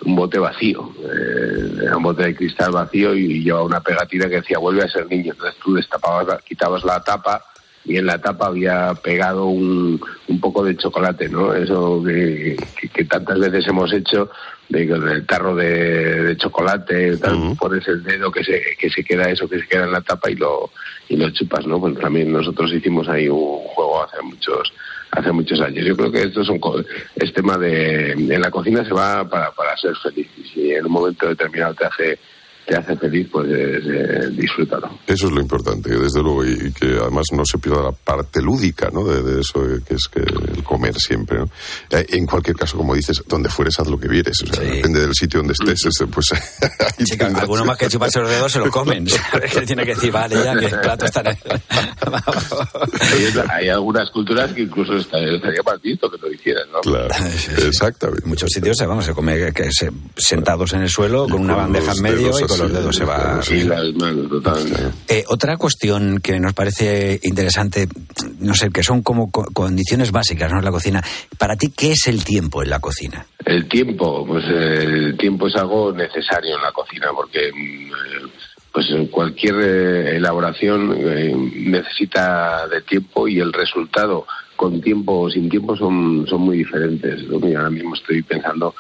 un bote vacío, eh, era un bote de cristal vacío y, llevaba una pegatina que decía vuelve a ser niño. Entonces tú destapabas, la- quitabas la tapa y en la tapa había pegado un, un poco de chocolate, ¿no? Eso que, que- que tantas veces hemos hecho, de con el tarro de, de chocolate, tal, pones el dedo que se, que se queda eso, que se queda en la tapa y lo, y lo chupas, ¿no? Pues también nosotros hicimos ahí un juego hace muchos hace muchos años. Yo creo que esto es, un, es tema de... En la cocina se va para, para ser feliz. Y si en un momento determinado te hace te hace feliz, pues eh, eh, disfrútalo. Eso es lo importante, desde luego, y, y que además no se pierda la parte lúdica, ¿no? De, de eso eh, que es que el comer siempre, ¿no? Eh, En cualquier caso, como dices, donde fueres haz lo que vieres, o sea, depende del sitio donde estés, este, pues ahí Sí, que alguno más que chuparse los dedos se lo comen. tiene que decir, vale, ya que el plato está en hay, algunas culturas que incluso estaría mal visto que lo hicieran, ¿no? Claro, exactamente. En muchos sitios se, vamos, se come que se- sentados en el suelo con una bandeja en medio y con los así, dedos se va. Sí, las manos, totalmente. Eh, otra cuestión que nos parece interesante, no sé, que son como co- condiciones básicas ¿no? la cocina. Para ti, ¿qué es el tiempo en la cocina? El tiempo, pues el tiempo es algo necesario en la cocina porque mm, eh, pues cualquier eh, elaboración eh, necesita de tiempo y el resultado con tiempo o sin tiempo son, son muy diferentes. ¿no? Y ahora mismo estoy pensando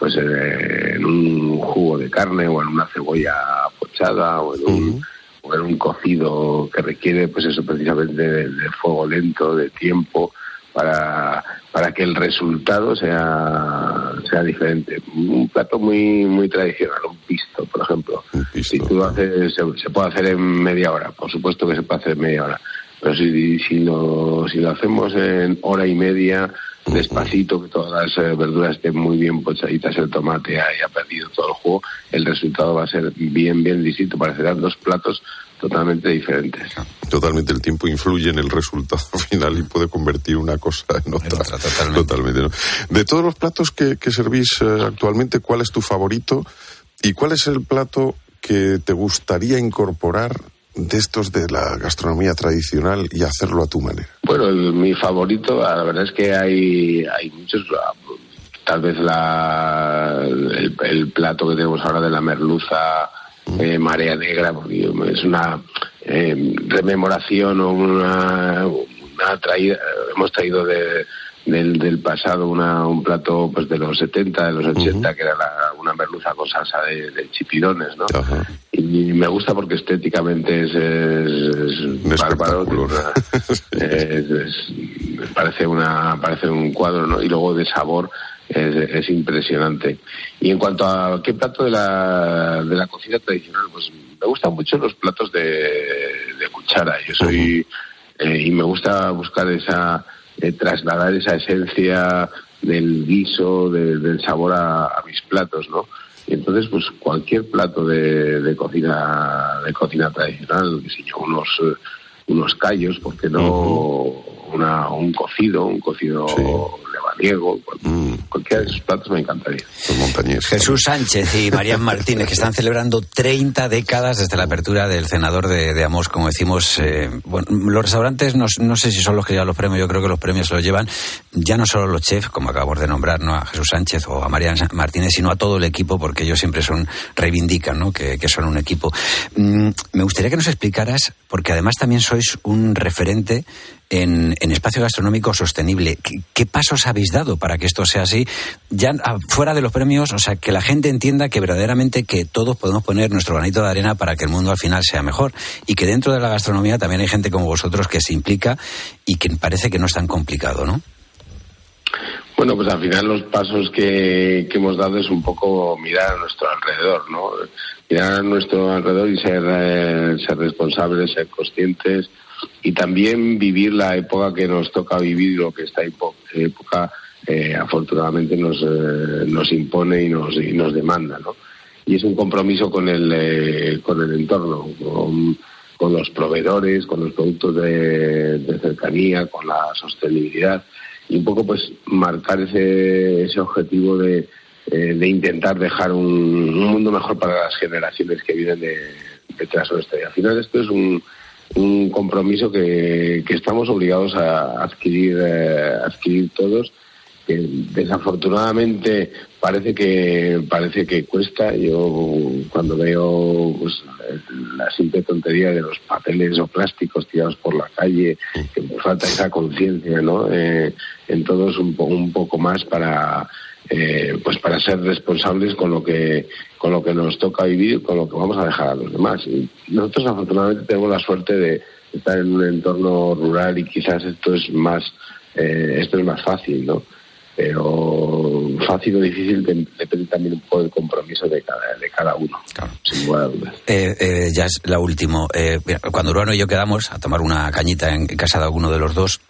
pues eh, en un jugo de carne o en una cebolla pochada o en un, o en un cocido que requiere pues eso precisamente de, de fuego lento, de tiempo para, para que el resultado sea, sea diferente. Un plato muy muy tradicional, un pisto, por ejemplo. si tú lo haces, se, se puede hacer en media hora, por supuesto que se puede hacer en media hora. Pero si, si, lo, si lo hacemos en hora y media, despacito, que todas las eh, verduras estén muy bien pochaditas, el tomate haya perdido todo el jugo, el resultado va a ser bien, bien distinto. Parecerán dos platos totalmente diferentes. Totalmente, el tiempo influye en el resultado final y puede convertir una cosa en otra. totalmente. ¿no? De todos los platos que, que servís eh, actualmente, ¿cuál es tu favorito? ¿Y cuál es el plato que te gustaría incorporar de estos de la gastronomía tradicional y hacerlo a tu manera? Bueno, el- mi favorito, la verdad es que hay, hay muchos. ah, Tal vez la, el, el plato que tenemos ahora de la merluza eh, marea negra, porque es una eh, rememoración o una, una traída, hemos traído de, del, del pasado una, un plato pues de los 70, de los 80, que era la- una merluza con salsa de, de chipirones, ¿no? Y me gusta porque estéticamente es, es, es bárbaro, tiene una- es- es- parece una parece un cuadro, ¿no? Y luego de sabor es, es impresionante. Y en cuanto a qué plato de la, de la cocina tradicional, pues me gustan mucho los platos de, de cuchara. Yo soy eh, y me gusta buscar esa eh, trasladar esa esencia del guiso, de- del sabor a, a mis platos, ¿no? Y entonces, pues cualquier plato de, de cocina de cocina tradicional, que sé yo, unos eh, unos callos, porque no una, un cocido, un cocido cual- cualquiera de esos platos me encantaría. Jesús Sánchez y Marian Martínez, que están celebrando 30 décadas desde la apertura del cenador de, de Amos, como decimos. eh, bueno, los restaurantes no, no sé si son los que llevan los premios, yo creo que los premios se los llevan ya no solo los chefs, como acabamos de nombrar, ¿no? a Jesús Sánchez o a Marian Martínez, sino a todo el equipo, porque ellos siempre son, reivindican ¿no? que, que son un equipo. Mm, me gustaría que nos explicaras, porque además también sois un referente en, en espacio gastronómico sostenible. ¿Qué, qué pasos habéis dado para que esto sea así? Ya ah, fuera de los premios, o sea, que la gente entienda que verdaderamente que todos podemos poner nuestro granito de arena para que el mundo al final sea mejor. Y que dentro de la gastronomía también hay gente como vosotros que se implica y que parece que no es tan complicado, ¿no? Bueno, pues al final los pasos que, hemos dado es un poco mirar a nuestro alrededor, ¿no? Mirar a nuestro alrededor y ser, eh, ser responsables, ser conscientes y también vivir la época que nos toca vivir, lo que época eh, afortunadamente nos, eh, nos impone y nos, y nos demanda, ¿no? Y es un compromiso con el, eh, con el entorno, con, los proveedores, con los productos de, de cercanía, con la sostenibilidad y un poco pues marcar ese, ese objetivo de, eh, de intentar dejar un, un mundo mejor para las generaciones que vienen de, detrás nuestra. Y al final esto es un, un compromiso que, que estamos obligados a adquirir, eh, adquirir todos, que desafortunadamente parece que parece que cuesta. Yo cuando veo pues, la simple tontería de los papeles o plásticos tirados por la calle, que falta esa conciencia, ¿no? Eh, en todos un, po- un poco más para eh, pues para ser responsables con lo que con lo que nos toca vivir, con lo que vamos a dejar a los demás. Y nosotros afortunadamente tenemos la suerte de estar en un entorno rural y quizás esto es más eh, esto es más fácil, ¿no? Pero fácil o difícil de- depende también un poco del compromiso de cada, de cada uno, sin lugar. Eh, eh, ya es la última. Eh, cuando Urbano y yo quedamos a tomar una cañita en casa de alguno de los dos,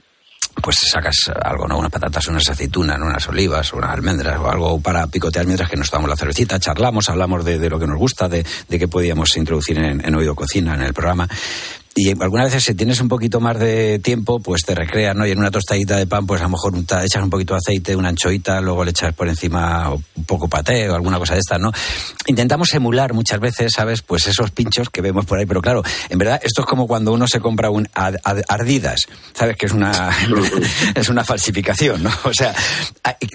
pues sacas algo, ¿no? Unas patatas, unas aceitunas, unas olivas, unas almendras o algo para picotear mientras que nos tomamos la cervecita, charlamos, hablamos de, de lo que nos gusta, de, de qué podíamos introducir en, en Oído Cocina, en el programa. Y algunas veces si tienes un poquito más de tiempo, pues te recreas, ¿no? Y en una tostadita de pan, pues a lo mejor un echas un poquito de aceite, una anchoita, luego le echas por encima un poco paté o alguna cosa de estas, ¿no? Intentamos emular muchas veces, ¿sabes? Pues esos pinchos que vemos por ahí, pero claro, en verdad esto es como cuando uno se compra un ad- Ardidas, ¿sabes? Que es una, es una falsificación, ¿no? O sea,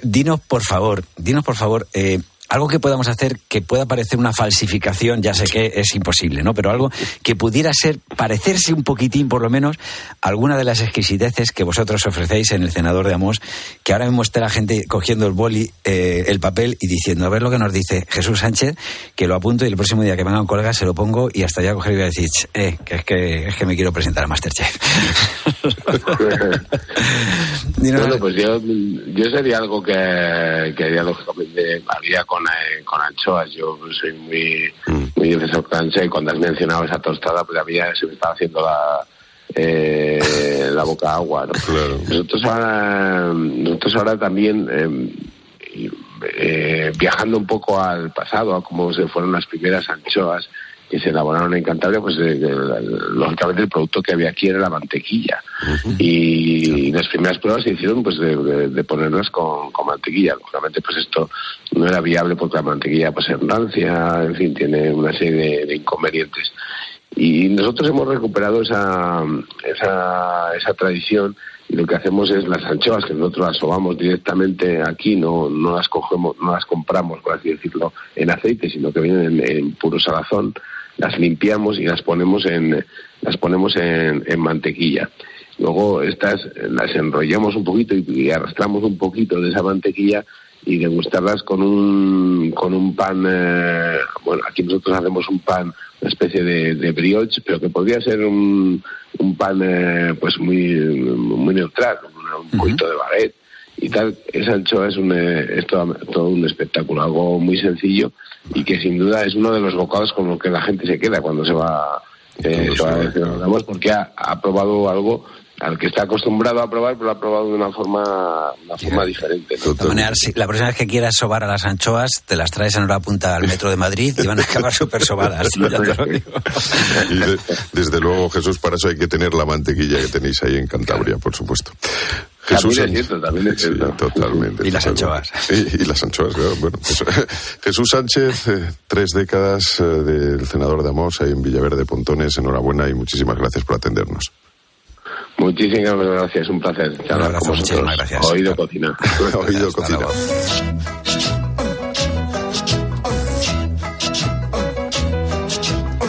dinos por favor, dinos por favor, eh, algo que podamos hacer que pueda parecer una falsificación, ya sé que es imposible, ¿no? Pero algo que pudiera ser, parecerse un poquitín, por lo menos, a alguna de las exquisiteces que vosotros ofrecéis en el cenador de Amos, que ahora mismo está la gente cogiendo el boli, eh, el papel y diciendo, a ver lo que nos dice Jesús Sánchez, que lo apunto y el próximo día que venga un colega se lo pongo y hasta ya coger y voy a decir, "Ch, eh, que es que, es que me quiero presentar a Masterchef. Bueno, pues yo, yo sería algo que, que haría lógicamente, con, eh, con anchoas. Yo soy muy, muy defensor de y cuando has mencionado esa tostada, pues a mí ya se me estaba haciendo la, eh, la boca agua. ¿no? Nosotros ahora, nosotros ahora también, y, eh, viajando un poco al pasado, a cómo se fueron las primeras anchoas que se elaboraron en Cantabria, pues eh, el- lógicamente el producto que había aquí era la mantequilla. Y las primeras pruebas se hicieron pues de, de- de ponerlas con, con mantequilla. Lógicamente pues esto no era viable porque la mantequilla pues es rancia, en fin, tiene una serie de, de inconvenientes. Y nosotros hemos recuperado esa, esa, esa tradición y lo que hacemos es las anchoas que nosotros las sobamos directamente aquí, no, no las cogemos, no las compramos, por así decirlo, en aceite, sino que vienen en, en puro salazón, las limpiamos y las ponemos en, las ponemos en, mantequilla. Luego estas las enrollamos un poquito y, y arrastramos un poquito de esa mantequilla y degustarlas con un, con un pan, eh, bueno, aquí nosotros hacemos un pan, una especie de, de brioche, pero que podría ser un, un pan eh, pues muy, muy neutral, un, un poquito de baguette y tal. Esa anchoa es, un, eh, es todo, todo un espectáculo, algo muy sencillo y que sin duda es uno de los bocados con los que la gente se queda cuando se va, eh, se va a Cenadamos, porque ha, ha probado algo al que está acostumbrado a probar, pero lo ha probado de una forma, una forma diferente. ¿no? De todas maneras, si la próxima vez que quieras sobar a las anchoas, te las traes en hora punta al metro de Madrid y van a acabar súper sobadas. ya te lo digo. Y de- desde luego, Jesús, para eso hay que tener la mantequilla que tenéis ahí en Cantabria, por supuesto. Jesús También es cierto, también es cierto. Sí, totalmente. Y las totalmente. Y, y las anchoas, claro. Bueno, eso. Jesús Sánchez, eh, tres décadas eh, del senador de Amos ahí en Villaverde Pontones. Enhorabuena y muchísimas gracias por atendernos. Muchísimas gracias, un placer. charlar abrazo, con vosotros. muchísimas gracias. Oído cocina. Oído cocina.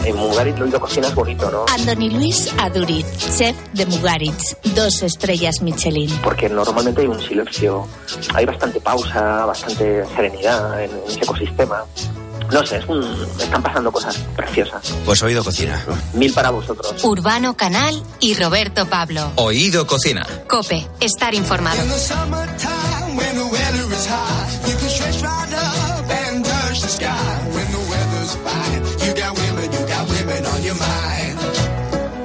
En Mugaritz lo oído cocina es bonito, ¿no? Andoni Luis Aduriz, chef de Mugaritz, dos estrellas Michelin. Porque normalmente hay un silencio, hay bastante pausa, bastante serenidad en, en ese ecosistema. No sé, es un- están pasando cosas preciosas. Pues oído cocina. Mil para vosotros. Urbano Canal y Roberto Pablo. Oído cocina. Cope, estar informado.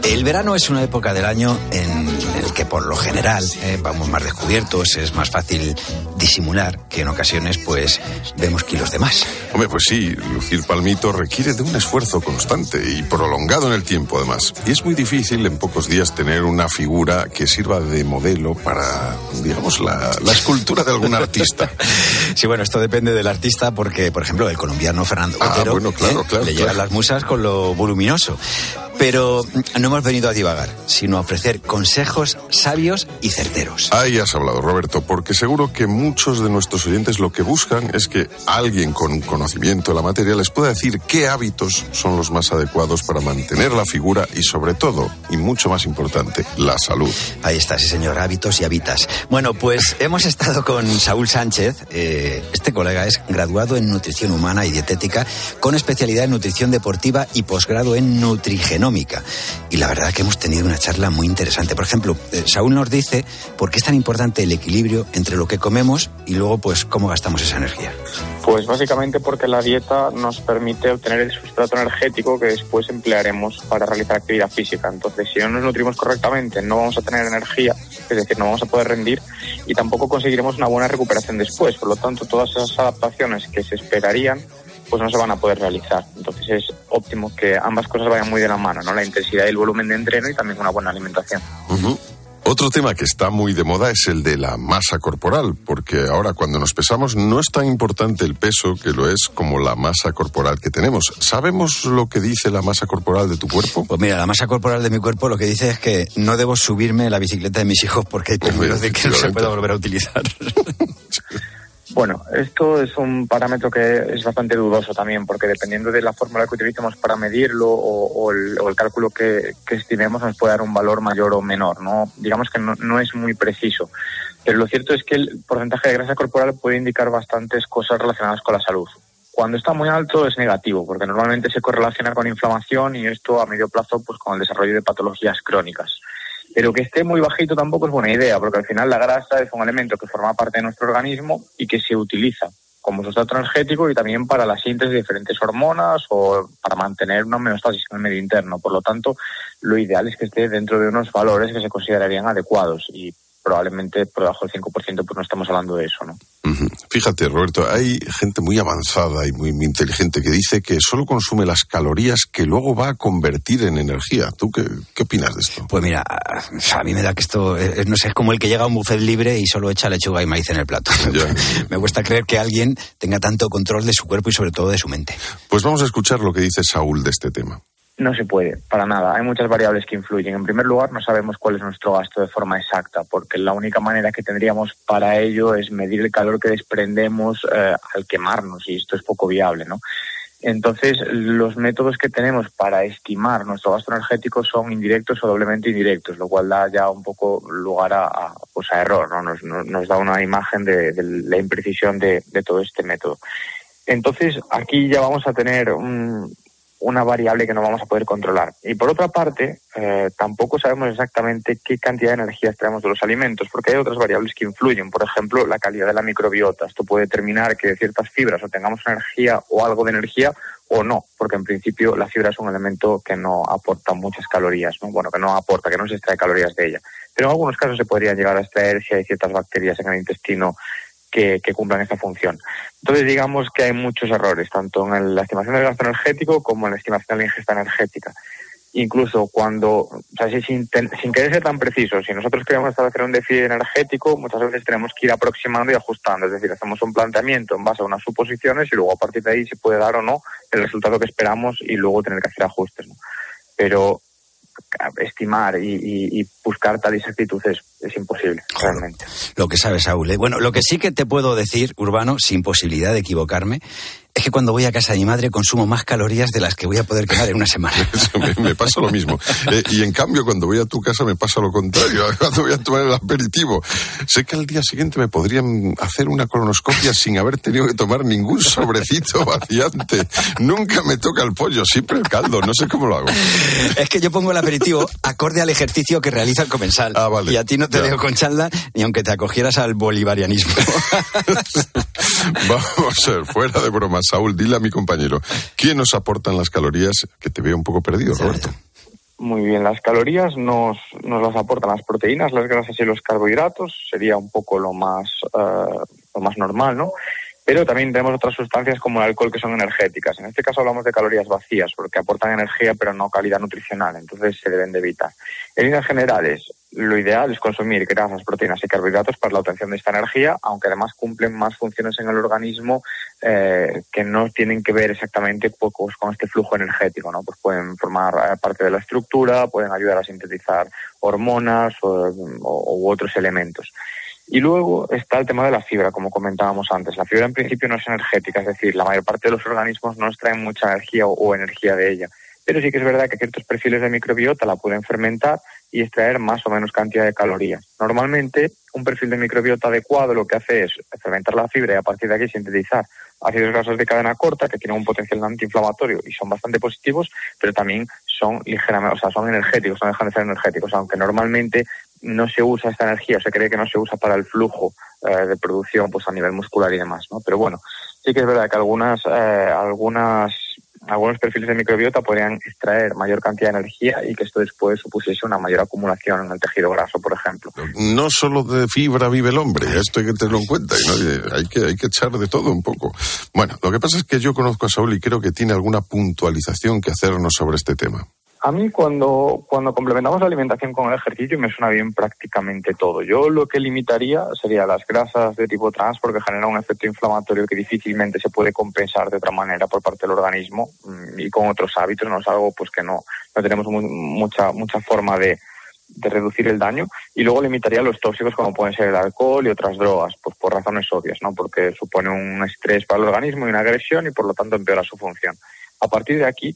El verano es una época del año en que por lo general eh, vamos más descubiertos, es más fácil disimular que en ocasiones pues vemos kilos de más. Hombre, pues sí, lucir palmito requiere de un esfuerzo constante y prolongado en el tiempo, además. Y es muy difícil en pocos días tener una figura que sirva de modelo para, digamos, la, la escultura de algún artista. Sí, bueno, esto depende del artista porque, por ejemplo, el colombiano Fernando Ah, Botero bueno, claro, ¿eh? claro, le llegan claro. las musas con lo voluminoso. Pero no hemos venido a divagar, sino a ofrecer consejos sabios y certeros. Ahí has hablado, Roberto, porque seguro que muchos de nuestros oyentes lo que buscan es que alguien con conocimiento de la materia les pueda decir qué hábitos son los más adecuados para mantener la figura y sobre todo, y mucho más importante, la salud. Ahí está, sí señor, hábitos y habitas. Bueno, pues hemos estado con Saúl Sánchez. Eh, este colega es graduado en nutrición humana y dietética con especialidad en nutrición deportiva y posgrado en nutrigenómica. Y la verdad que hemos tenido una charla muy interesante. Por ejemplo, eh, Saúl nos dice por qué es tan importante el equilibrio entre lo que comemos y luego pues cómo gastamos esa energía. Pues básicamente porque la dieta nos permite obtener el sustrato energético que después emplearemos para realizar actividad física. Entonces, si no nos nutrimos correctamente, no vamos a tener energía, es decir, no vamos a poder rendir y tampoco conseguiremos una buena recuperación después. Por lo tanto, todas esas adaptaciones que se esperarían pues no se van a poder realizar. Entonces es óptimo que ambas cosas vayan muy de la mano, ¿no? La intensidad y el volumen de entreno y también una buena alimentación. Otro tema que está muy de moda es el de la masa corporal, porque ahora cuando nos pesamos no es tan importante el peso que lo es como la masa corporal que tenemos. ¿Sabemos lo que dice la masa corporal de tu cuerpo? Pues mira, la masa corporal de mi cuerpo lo que dice es que no debo subirme la bicicleta de mis hijos porque hay peligro de que no se pueda volver a utilizar. Bueno, esto es un parámetro que es bastante dudoso también, porque dependiendo de la fórmula que utilicemos para medirlo o, el, o el, cálculo que, que, estimemos nos puede dar un valor mayor o menor, ¿no? Digamos que no, no, es muy preciso. Pero lo cierto es que el porcentaje de grasa corporal puede indicar bastantes cosas relacionadas con la salud. Cuando está muy alto es negativo, porque normalmente se correlaciona con inflamación y esto a medio plazo pues con el desarrollo de patologías crónicas. Pero que esté muy bajito tampoco es buena idea, porque al final la grasa es un elemento que forma parte de nuestro organismo y que se utiliza como sustrato energético y también para la síntesis de diferentes hormonas o para mantener una homeostasis en el medio interno. Por lo tanto, lo ideal es que esté dentro de unos valores que se considerarían adecuados y probablemente por debajo del 5% pues no estamos hablando de eso, ¿no? Uh -huh. Fíjate, Roberto, hay gente muy avanzada y muy, muy, inteligente que dice que solo consume las calorías que luego va a convertir en energía. ¿Tú qué, qué opinas de esto? Pues mira, a mí me da que esto, es, no sé, es como el que llega a un buffet libre y solo echa lechuga y maíz en el plato. me cuesta creer que alguien tenga tanto control de su cuerpo y sobre todo de su mente. Pues vamos a escuchar lo que dice Saúl de este tema. No se puede, para nada. Hay muchas variables que influyen. En primer lugar, no sabemos cuál es nuestro gasto de forma exacta, porque la única manera que tendríamos para ello es medir el calor que desprendemos eh, al quemarnos, y esto es poco viable, ¿no? Entonces, los métodos que tenemos para estimar nuestro gasto energético son indirectos o doblemente indirectos, lo cual da ya un poco lugar a, pues a error, ¿no? Nos, nos, da una imagen de, la imprecisión de, todo este método. Entonces, aquí ya vamos a tener un, una variable que no vamos a poder controlar. Y por otra parte, eh, tampoco sabemos exactamente qué cantidad de energía extraemos de los alimentos, porque hay otras variables que influyen. Por ejemplo, la calidad de la microbiota. Esto puede determinar que ciertas fibras obtengamos energía o algo de energía o no, porque en principio la fibra es un elemento que no aporta muchas calorías, ¿no? Bueno, que no aporta, que no se extrae calorías de ella. Pero en algunos casos se podría llegar a extraer si hay ciertas bacterias en el intestino que, que, cumplan esta función. Entonces, digamos que hay muchos errores, tanto en la estimación del gasto energético como en la estimación de la ingesta energética. Incluso cuando, o sea, sin, sin querer ser tan precisos, si nosotros queremos establecer un déficit energético, muchas veces tenemos que ir aproximando y ajustando. Es decir, hacemos un planteamiento en base a unas suposiciones y luego a partir de ahí se puede dar o no el resultado que esperamos y luego tener que hacer ajustes. Pero estimar y, y, y, buscar tal exactitud es, es imposible, realmente. Lo que sabes, Saúl. ¿eh? Bueno, lo que sí que te puedo decir, Urbano, sin posibilidad de equivocarme, es que cuando voy a casa de mi madre consumo más calorías de las que voy a poder quemar en una semana. me, me, pasa lo mismo. Eh, y en cambio, cuando voy a tu casa me pasa lo contrario. Cuando voy a tomar el aperitivo, sé que al día siguiente me podrían hacer una colonoscopia sin haber tenido que tomar ningún sobrecito vaciante. Nunca me toca el pollo, siempre el caldo. No sé cómo lo hago. Es que yo pongo el aperitivo acorde al ejercicio que realiza el comensal. Ah, vale. Y a ti no te Ya. dejo con charla ni aunque te acogieras al bolivarianismo. Vamos a ver, fuera de broma, Saúl, dile a mi compañero, ¿quién nos aportan las calorías? Que te veo un poco perdido, Roberto. Muy bien, las calorías nos, nos las aportan las proteínas, las grasas y los carbohidratos, sería un poco lo más, uh, lo más normal, ¿no? Pero también tenemos otras sustancias como el alcohol que son energéticas. En este caso hablamos de calorías vacías porque aportan energía pero no calidad nutricional, entonces se deben de evitar. En líneas generales, lo ideal es consumir grasas, proteínas y carbohidratos para la obtención de esta energía, aunque además cumplen más funciones en el organismo eh, que no tienen que ver exactamente pues, con este flujo energético, ¿no? Pues pueden formar eh, parte de la estructura, pueden ayudar a sintetizar hormonas o, otros elementos. Y luego está el tema de la fibra, como comentábamos antes. La fibra en principio no es energética, es decir, la mayor parte de los organismos no extraen mucha energía o energía de ella. Pero sí que es verdad que ciertos perfiles de microbiota la pueden fermentar y extraer más o menos cantidad de calorías. Normalmente, un perfil de microbiota adecuado lo que hace es fermentar la fibra y a partir de aquí sintetizar ácidos grasos de cadena corta que tienen un potencial antiinflamatorio y son bastante positivos, pero también son ligeramente, o sea, son energéticos, no dejan de ser energéticos, aunque normalmente no se usa esta energía, o se cree que no se usa para el flujo eh, de producción pues a nivel muscular y demás, ¿no? Pero bueno, sí que es verdad que algunas, eh, algunas algunos perfiles de microbiota podrían extraer mayor cantidad de energía y que esto después supusiese una mayor acumulación en el tejido graso, por ejemplo. No solo de fibra vive el hombre, esto hay que tenerlo en cuenta, ¿no? hay, que, hay que echar de todo un poco. Bueno, lo que pasa es que yo conozco a Saúl y creo que tiene alguna puntualización que hacernos sobre este tema. A mí cuando, cuando complementamos la alimentación con el ejercicio me suena bien prácticamente todo. Yo lo que limitaría sería las grasas de tipo trans porque genera un efecto inflamatorio que difícilmente se puede compensar de otra manera por parte del organismo mm, y con otros hábitos, no es algo pues que no, no tenemos mucha, mucha forma de, de reducir el daño y luego limitaría los tóxicos como pueden ser el alcohol y otras drogas, pues por razones obvias, ¿no? Porque supone un estrés para el organismo y una agresión y por lo tanto empeora su función. A partir de aquí,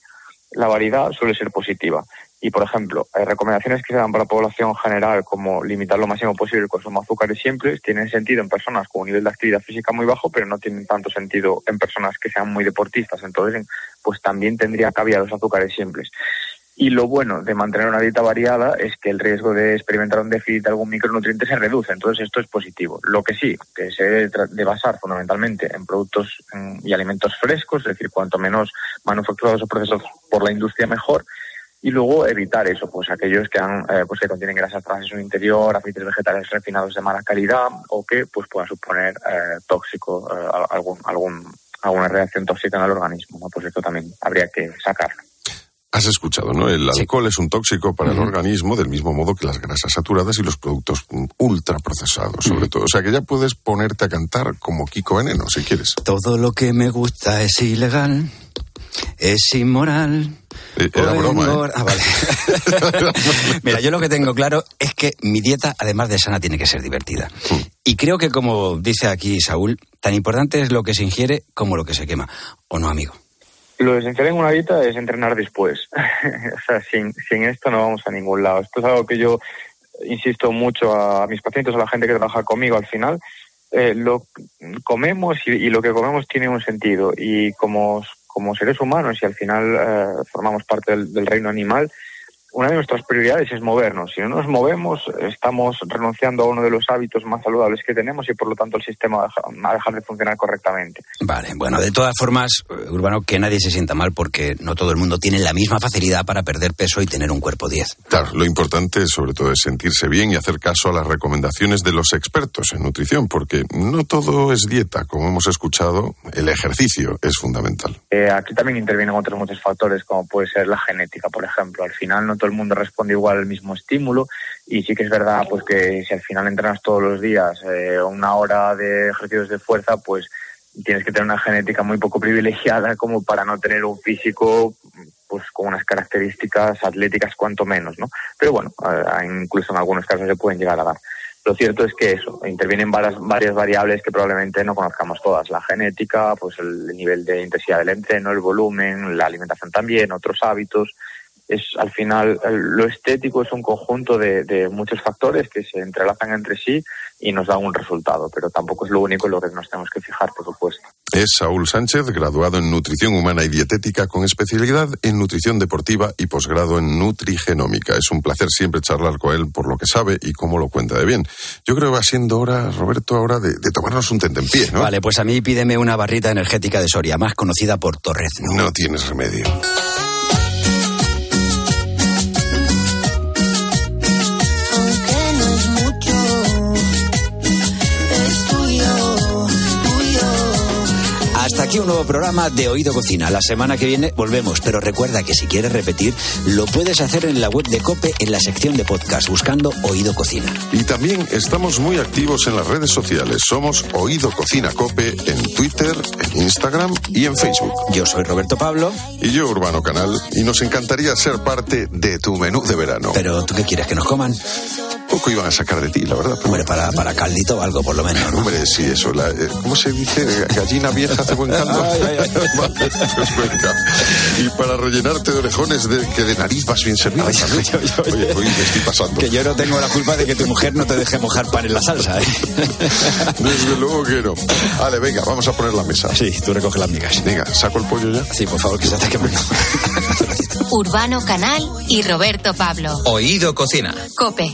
la variedad suele ser positiva. Y, por ejemplo, hay recomendaciones que se dan para la población general, como limitar lo máximo posible el consumo de azúcares simples, tienen sentido en personas con un nivel de actividad física muy bajo, pero no tienen tanto sentido en personas que sean muy deportistas. Entonces, pues también tendría cabida los azúcares simples. Y lo bueno de mantener una dieta variada es que el riesgo de experimentar un déficit de algún micronutriente se reduce. Entonces, esto es positivo. Lo que sí, que se debe de basar fundamentalmente en productos y alimentos frescos, es decir, cuanto menos manufacturados o procesados por la industria, mejor. Y luego evitar eso, pues aquellos que, han, eh, pues que contienen grasas trans en su interior, aceites vegetales refinados de mala calidad o que pues puedan suponer eh, tóxico, eh, algún, algún, alguna reacción tóxica en el organismo. Pues esto también habría que sacarlo. Has escuchado, ¿no? El alcohol es un tóxico para el organismo del mismo modo que las grasas saturadas y los productos ultraprocesados, sobre todo. O sea que ya puedes ponerte a cantar como Kiko Veneno, si quieres. Todo lo que me gusta es ilegal, es inmoral. Eh, era broma, ¿eh? Ah, vale. Mira, yo lo que tengo claro es que mi dieta, además de sana, tiene que ser divertida. Mm. Y creo que, como dice aquí Saúl, tan importante es lo que se ingiere como lo que se quema. ¿O no, amigo? Lo esencial en una dieta es entrenar después. o sea, sin, sin esto no vamos a ningún lado. Esto es algo que yo insisto mucho a mis pacientes, a la gente que trabaja conmigo al final. Eh, lo comemos y, y, lo que comemos tiene un sentido. Y como, como seres humanos y al final eh, formamos parte del, del reino animal, una de nuestras prioridades es movernos. Si no nos movemos, estamos renunciando a uno de los hábitos más saludables que tenemos y por lo tanto el sistema va a dejar de funcionar correctamente. Vale, bueno, de todas formas, Urbano, que nadie se sienta mal porque no todo el mundo tiene la misma facilidad para perder peso y tener un cuerpo 10. Claro, lo importante sobre todo es sentirse bien y hacer caso a las recomendaciones de los expertos en nutrición, porque no todo es dieta, como hemos escuchado, el ejercicio es fundamental. Eh, aquí también intervienen otros muchos factores, como puede ser la genética, por ejemplo. Al final no todo el mundo responde igual al mismo estímulo y sí que es verdad pues que si al final entrenas todos los días eh, una hora de ejercicios de fuerza pues tienes que tener una genética muy poco privilegiada como para no tener un físico pues con unas características atléticas cuanto menos, ¿no? Pero bueno, incluso en algunos casos se pueden llegar a dar. Lo cierto es que eso, intervienen varias, varias variables que probablemente no conozcamos todas. La genética, pues el nivel de intensidad del entreno, el volumen, la alimentación también, otros hábitos, es al final lo estético es un conjunto de, de, muchos factores que se entrelazan entre sí y nos dan un resultado, pero tampoco es lo único en lo que nos tenemos que fijar, por supuesto. Es Saúl Sánchez, graduado en nutrición humana y dietética con especialidad en nutrición deportiva y posgrado en nutrigenómica. Es un placer siempre charlar con él por lo que sabe y cómo lo cuenta de bien. Yo creo que va siendo hora, Roberto, ahora de, de tomarnos un tentempié, ¿no? Vale, pues a mí pídeme una barrita energética de Soria, más conocida por Torrez. No, no tienes remedio. Aquí un nuevo programa de Oído Cocina. La semana que viene volvemos, pero recuerda que si quieres repetir, lo puedes hacer en la web de Cope en la sección de podcast buscando Oído Cocina. Y también estamos muy activos en las redes sociales. Somos Oído Cocina Cope en Twitter, en Instagram y en Facebook. Yo soy Roberto Pablo. Y yo Urbano Canal. Y nos encantaría ser parte de tu menú de verano. Pero ¿tú qué quieres que nos coman? Poco iban a sacar de ti, la verdad. Hombre, para, para caldito o algo, por lo menos. ¿no? Hombre, sí, eso. la- eh, ¿Cómo se dice? Gallina vieja hace buen caldo. Vale, pues venga. Y para rellenarte de orejones de, que de nariz vas bien servido también. Oye, hoy me estoy pasando. Que yo no tengo la culpa de que tu mujer no te deje mojar pan en la salsa, ¿eh? Desde luego que no. Vale, venga, vamos a poner la mesa. Sí, tú recoge las migas. Venga, ¿saco el pollo ya? Sí, por favor, que se está quemando. Urbano Canal y Roberto Pablo. Oído Cocina. Cope,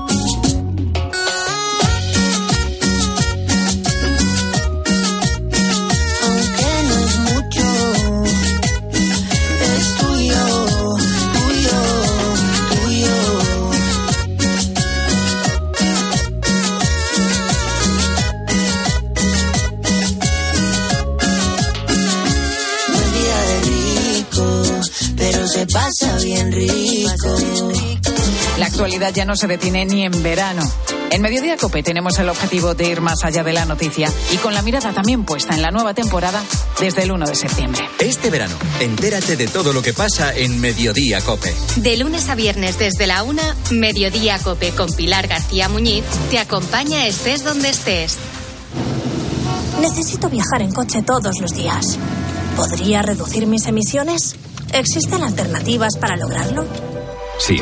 Ya no se detiene ni en verano. En Mediodía Cope tenemos el objetivo de ir más allá de la noticia y con la mirada también puesta en la nueva temporada desde el 1 de septiembre. Este verano, entérate de todo lo que pasa en Mediodía Cope. De lunes a viernes desde la una, Mediodía Cope con Pilar García Muñiz te acompaña estés donde estés. Necesito viajar en coche todos los días. ¿Podría reducir mis emisiones? ¿Existen alternativas para lograrlo? Sí,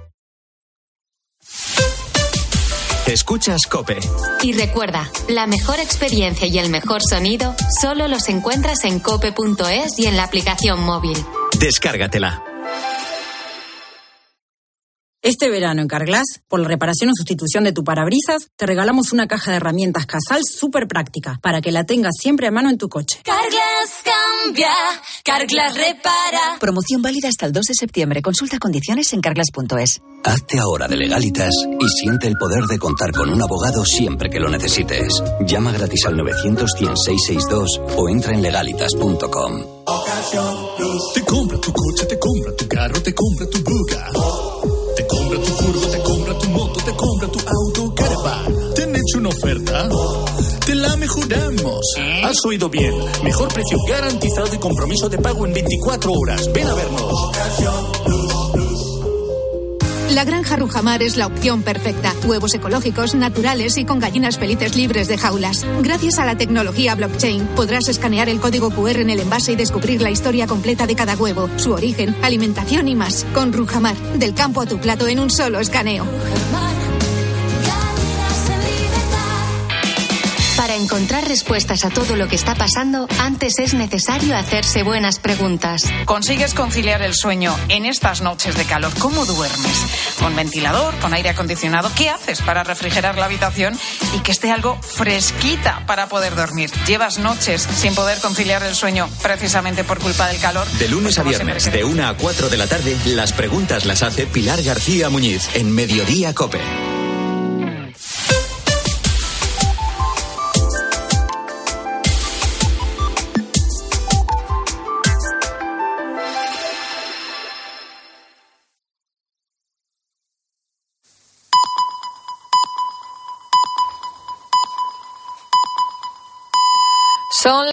Escuchas Cope. Y recuerda, la mejor experiencia y el mejor sonido solo los encuentras en cope.es y en la aplicación móvil. Descárgatela. Este verano en Carglass, por la reparación o sustitución de tu parabrisas, te regalamos una caja de herramientas Casal súper práctica para que la tengas siempre a mano en tu coche. Carglass cambia, Carglass repara. Promoción válida hasta el 2 de septiembre. Consulta condiciones en carglass.es. Hazte ahora de legalitas y siente el poder de contar con un abogado siempre que lo necesites. Llama gratis al 900 100 662 o entra en legalitas.com. Te compra tu coche, te compra tu carro, te compra tu buga. Te compra tu furgo, te compra tu moto, te compra tu auto, caravan. ¿Te han hecho una oferta? Te la mejoramos. Has oído bien. Mejor precio garantizado y compromiso de pago en 24 horas. Ven a vernos. La granja Rujamar es la opción perfecta. Huevos ecológicos, naturales y con gallinas felices libres de jaulas. Gracias a la tecnología blockchain podrás escanear el código QR en el envase y descubrir la historia completa de cada huevo, su origen, alimentación y más. Con Rujamar, del campo a tu plato en un solo escaneo. Encontrar respuestas a todo lo que está pasando, antes es necesario hacerse buenas preguntas. ¿Consigues conciliar el sueño en estas noches de calor? ¿Cómo duermes? ¿Con ventilador? ¿Con aire acondicionado? ¿Qué haces para refrigerar la habitación y que esté algo fresquita para poder dormir? ¿Llevas noches sin poder conciliar el sueño precisamente por culpa del calor? De lunes a Pues viernes, de 1 a 4 de la tarde, las preguntas las hace Pilar García Muñiz en Mediodía Cope.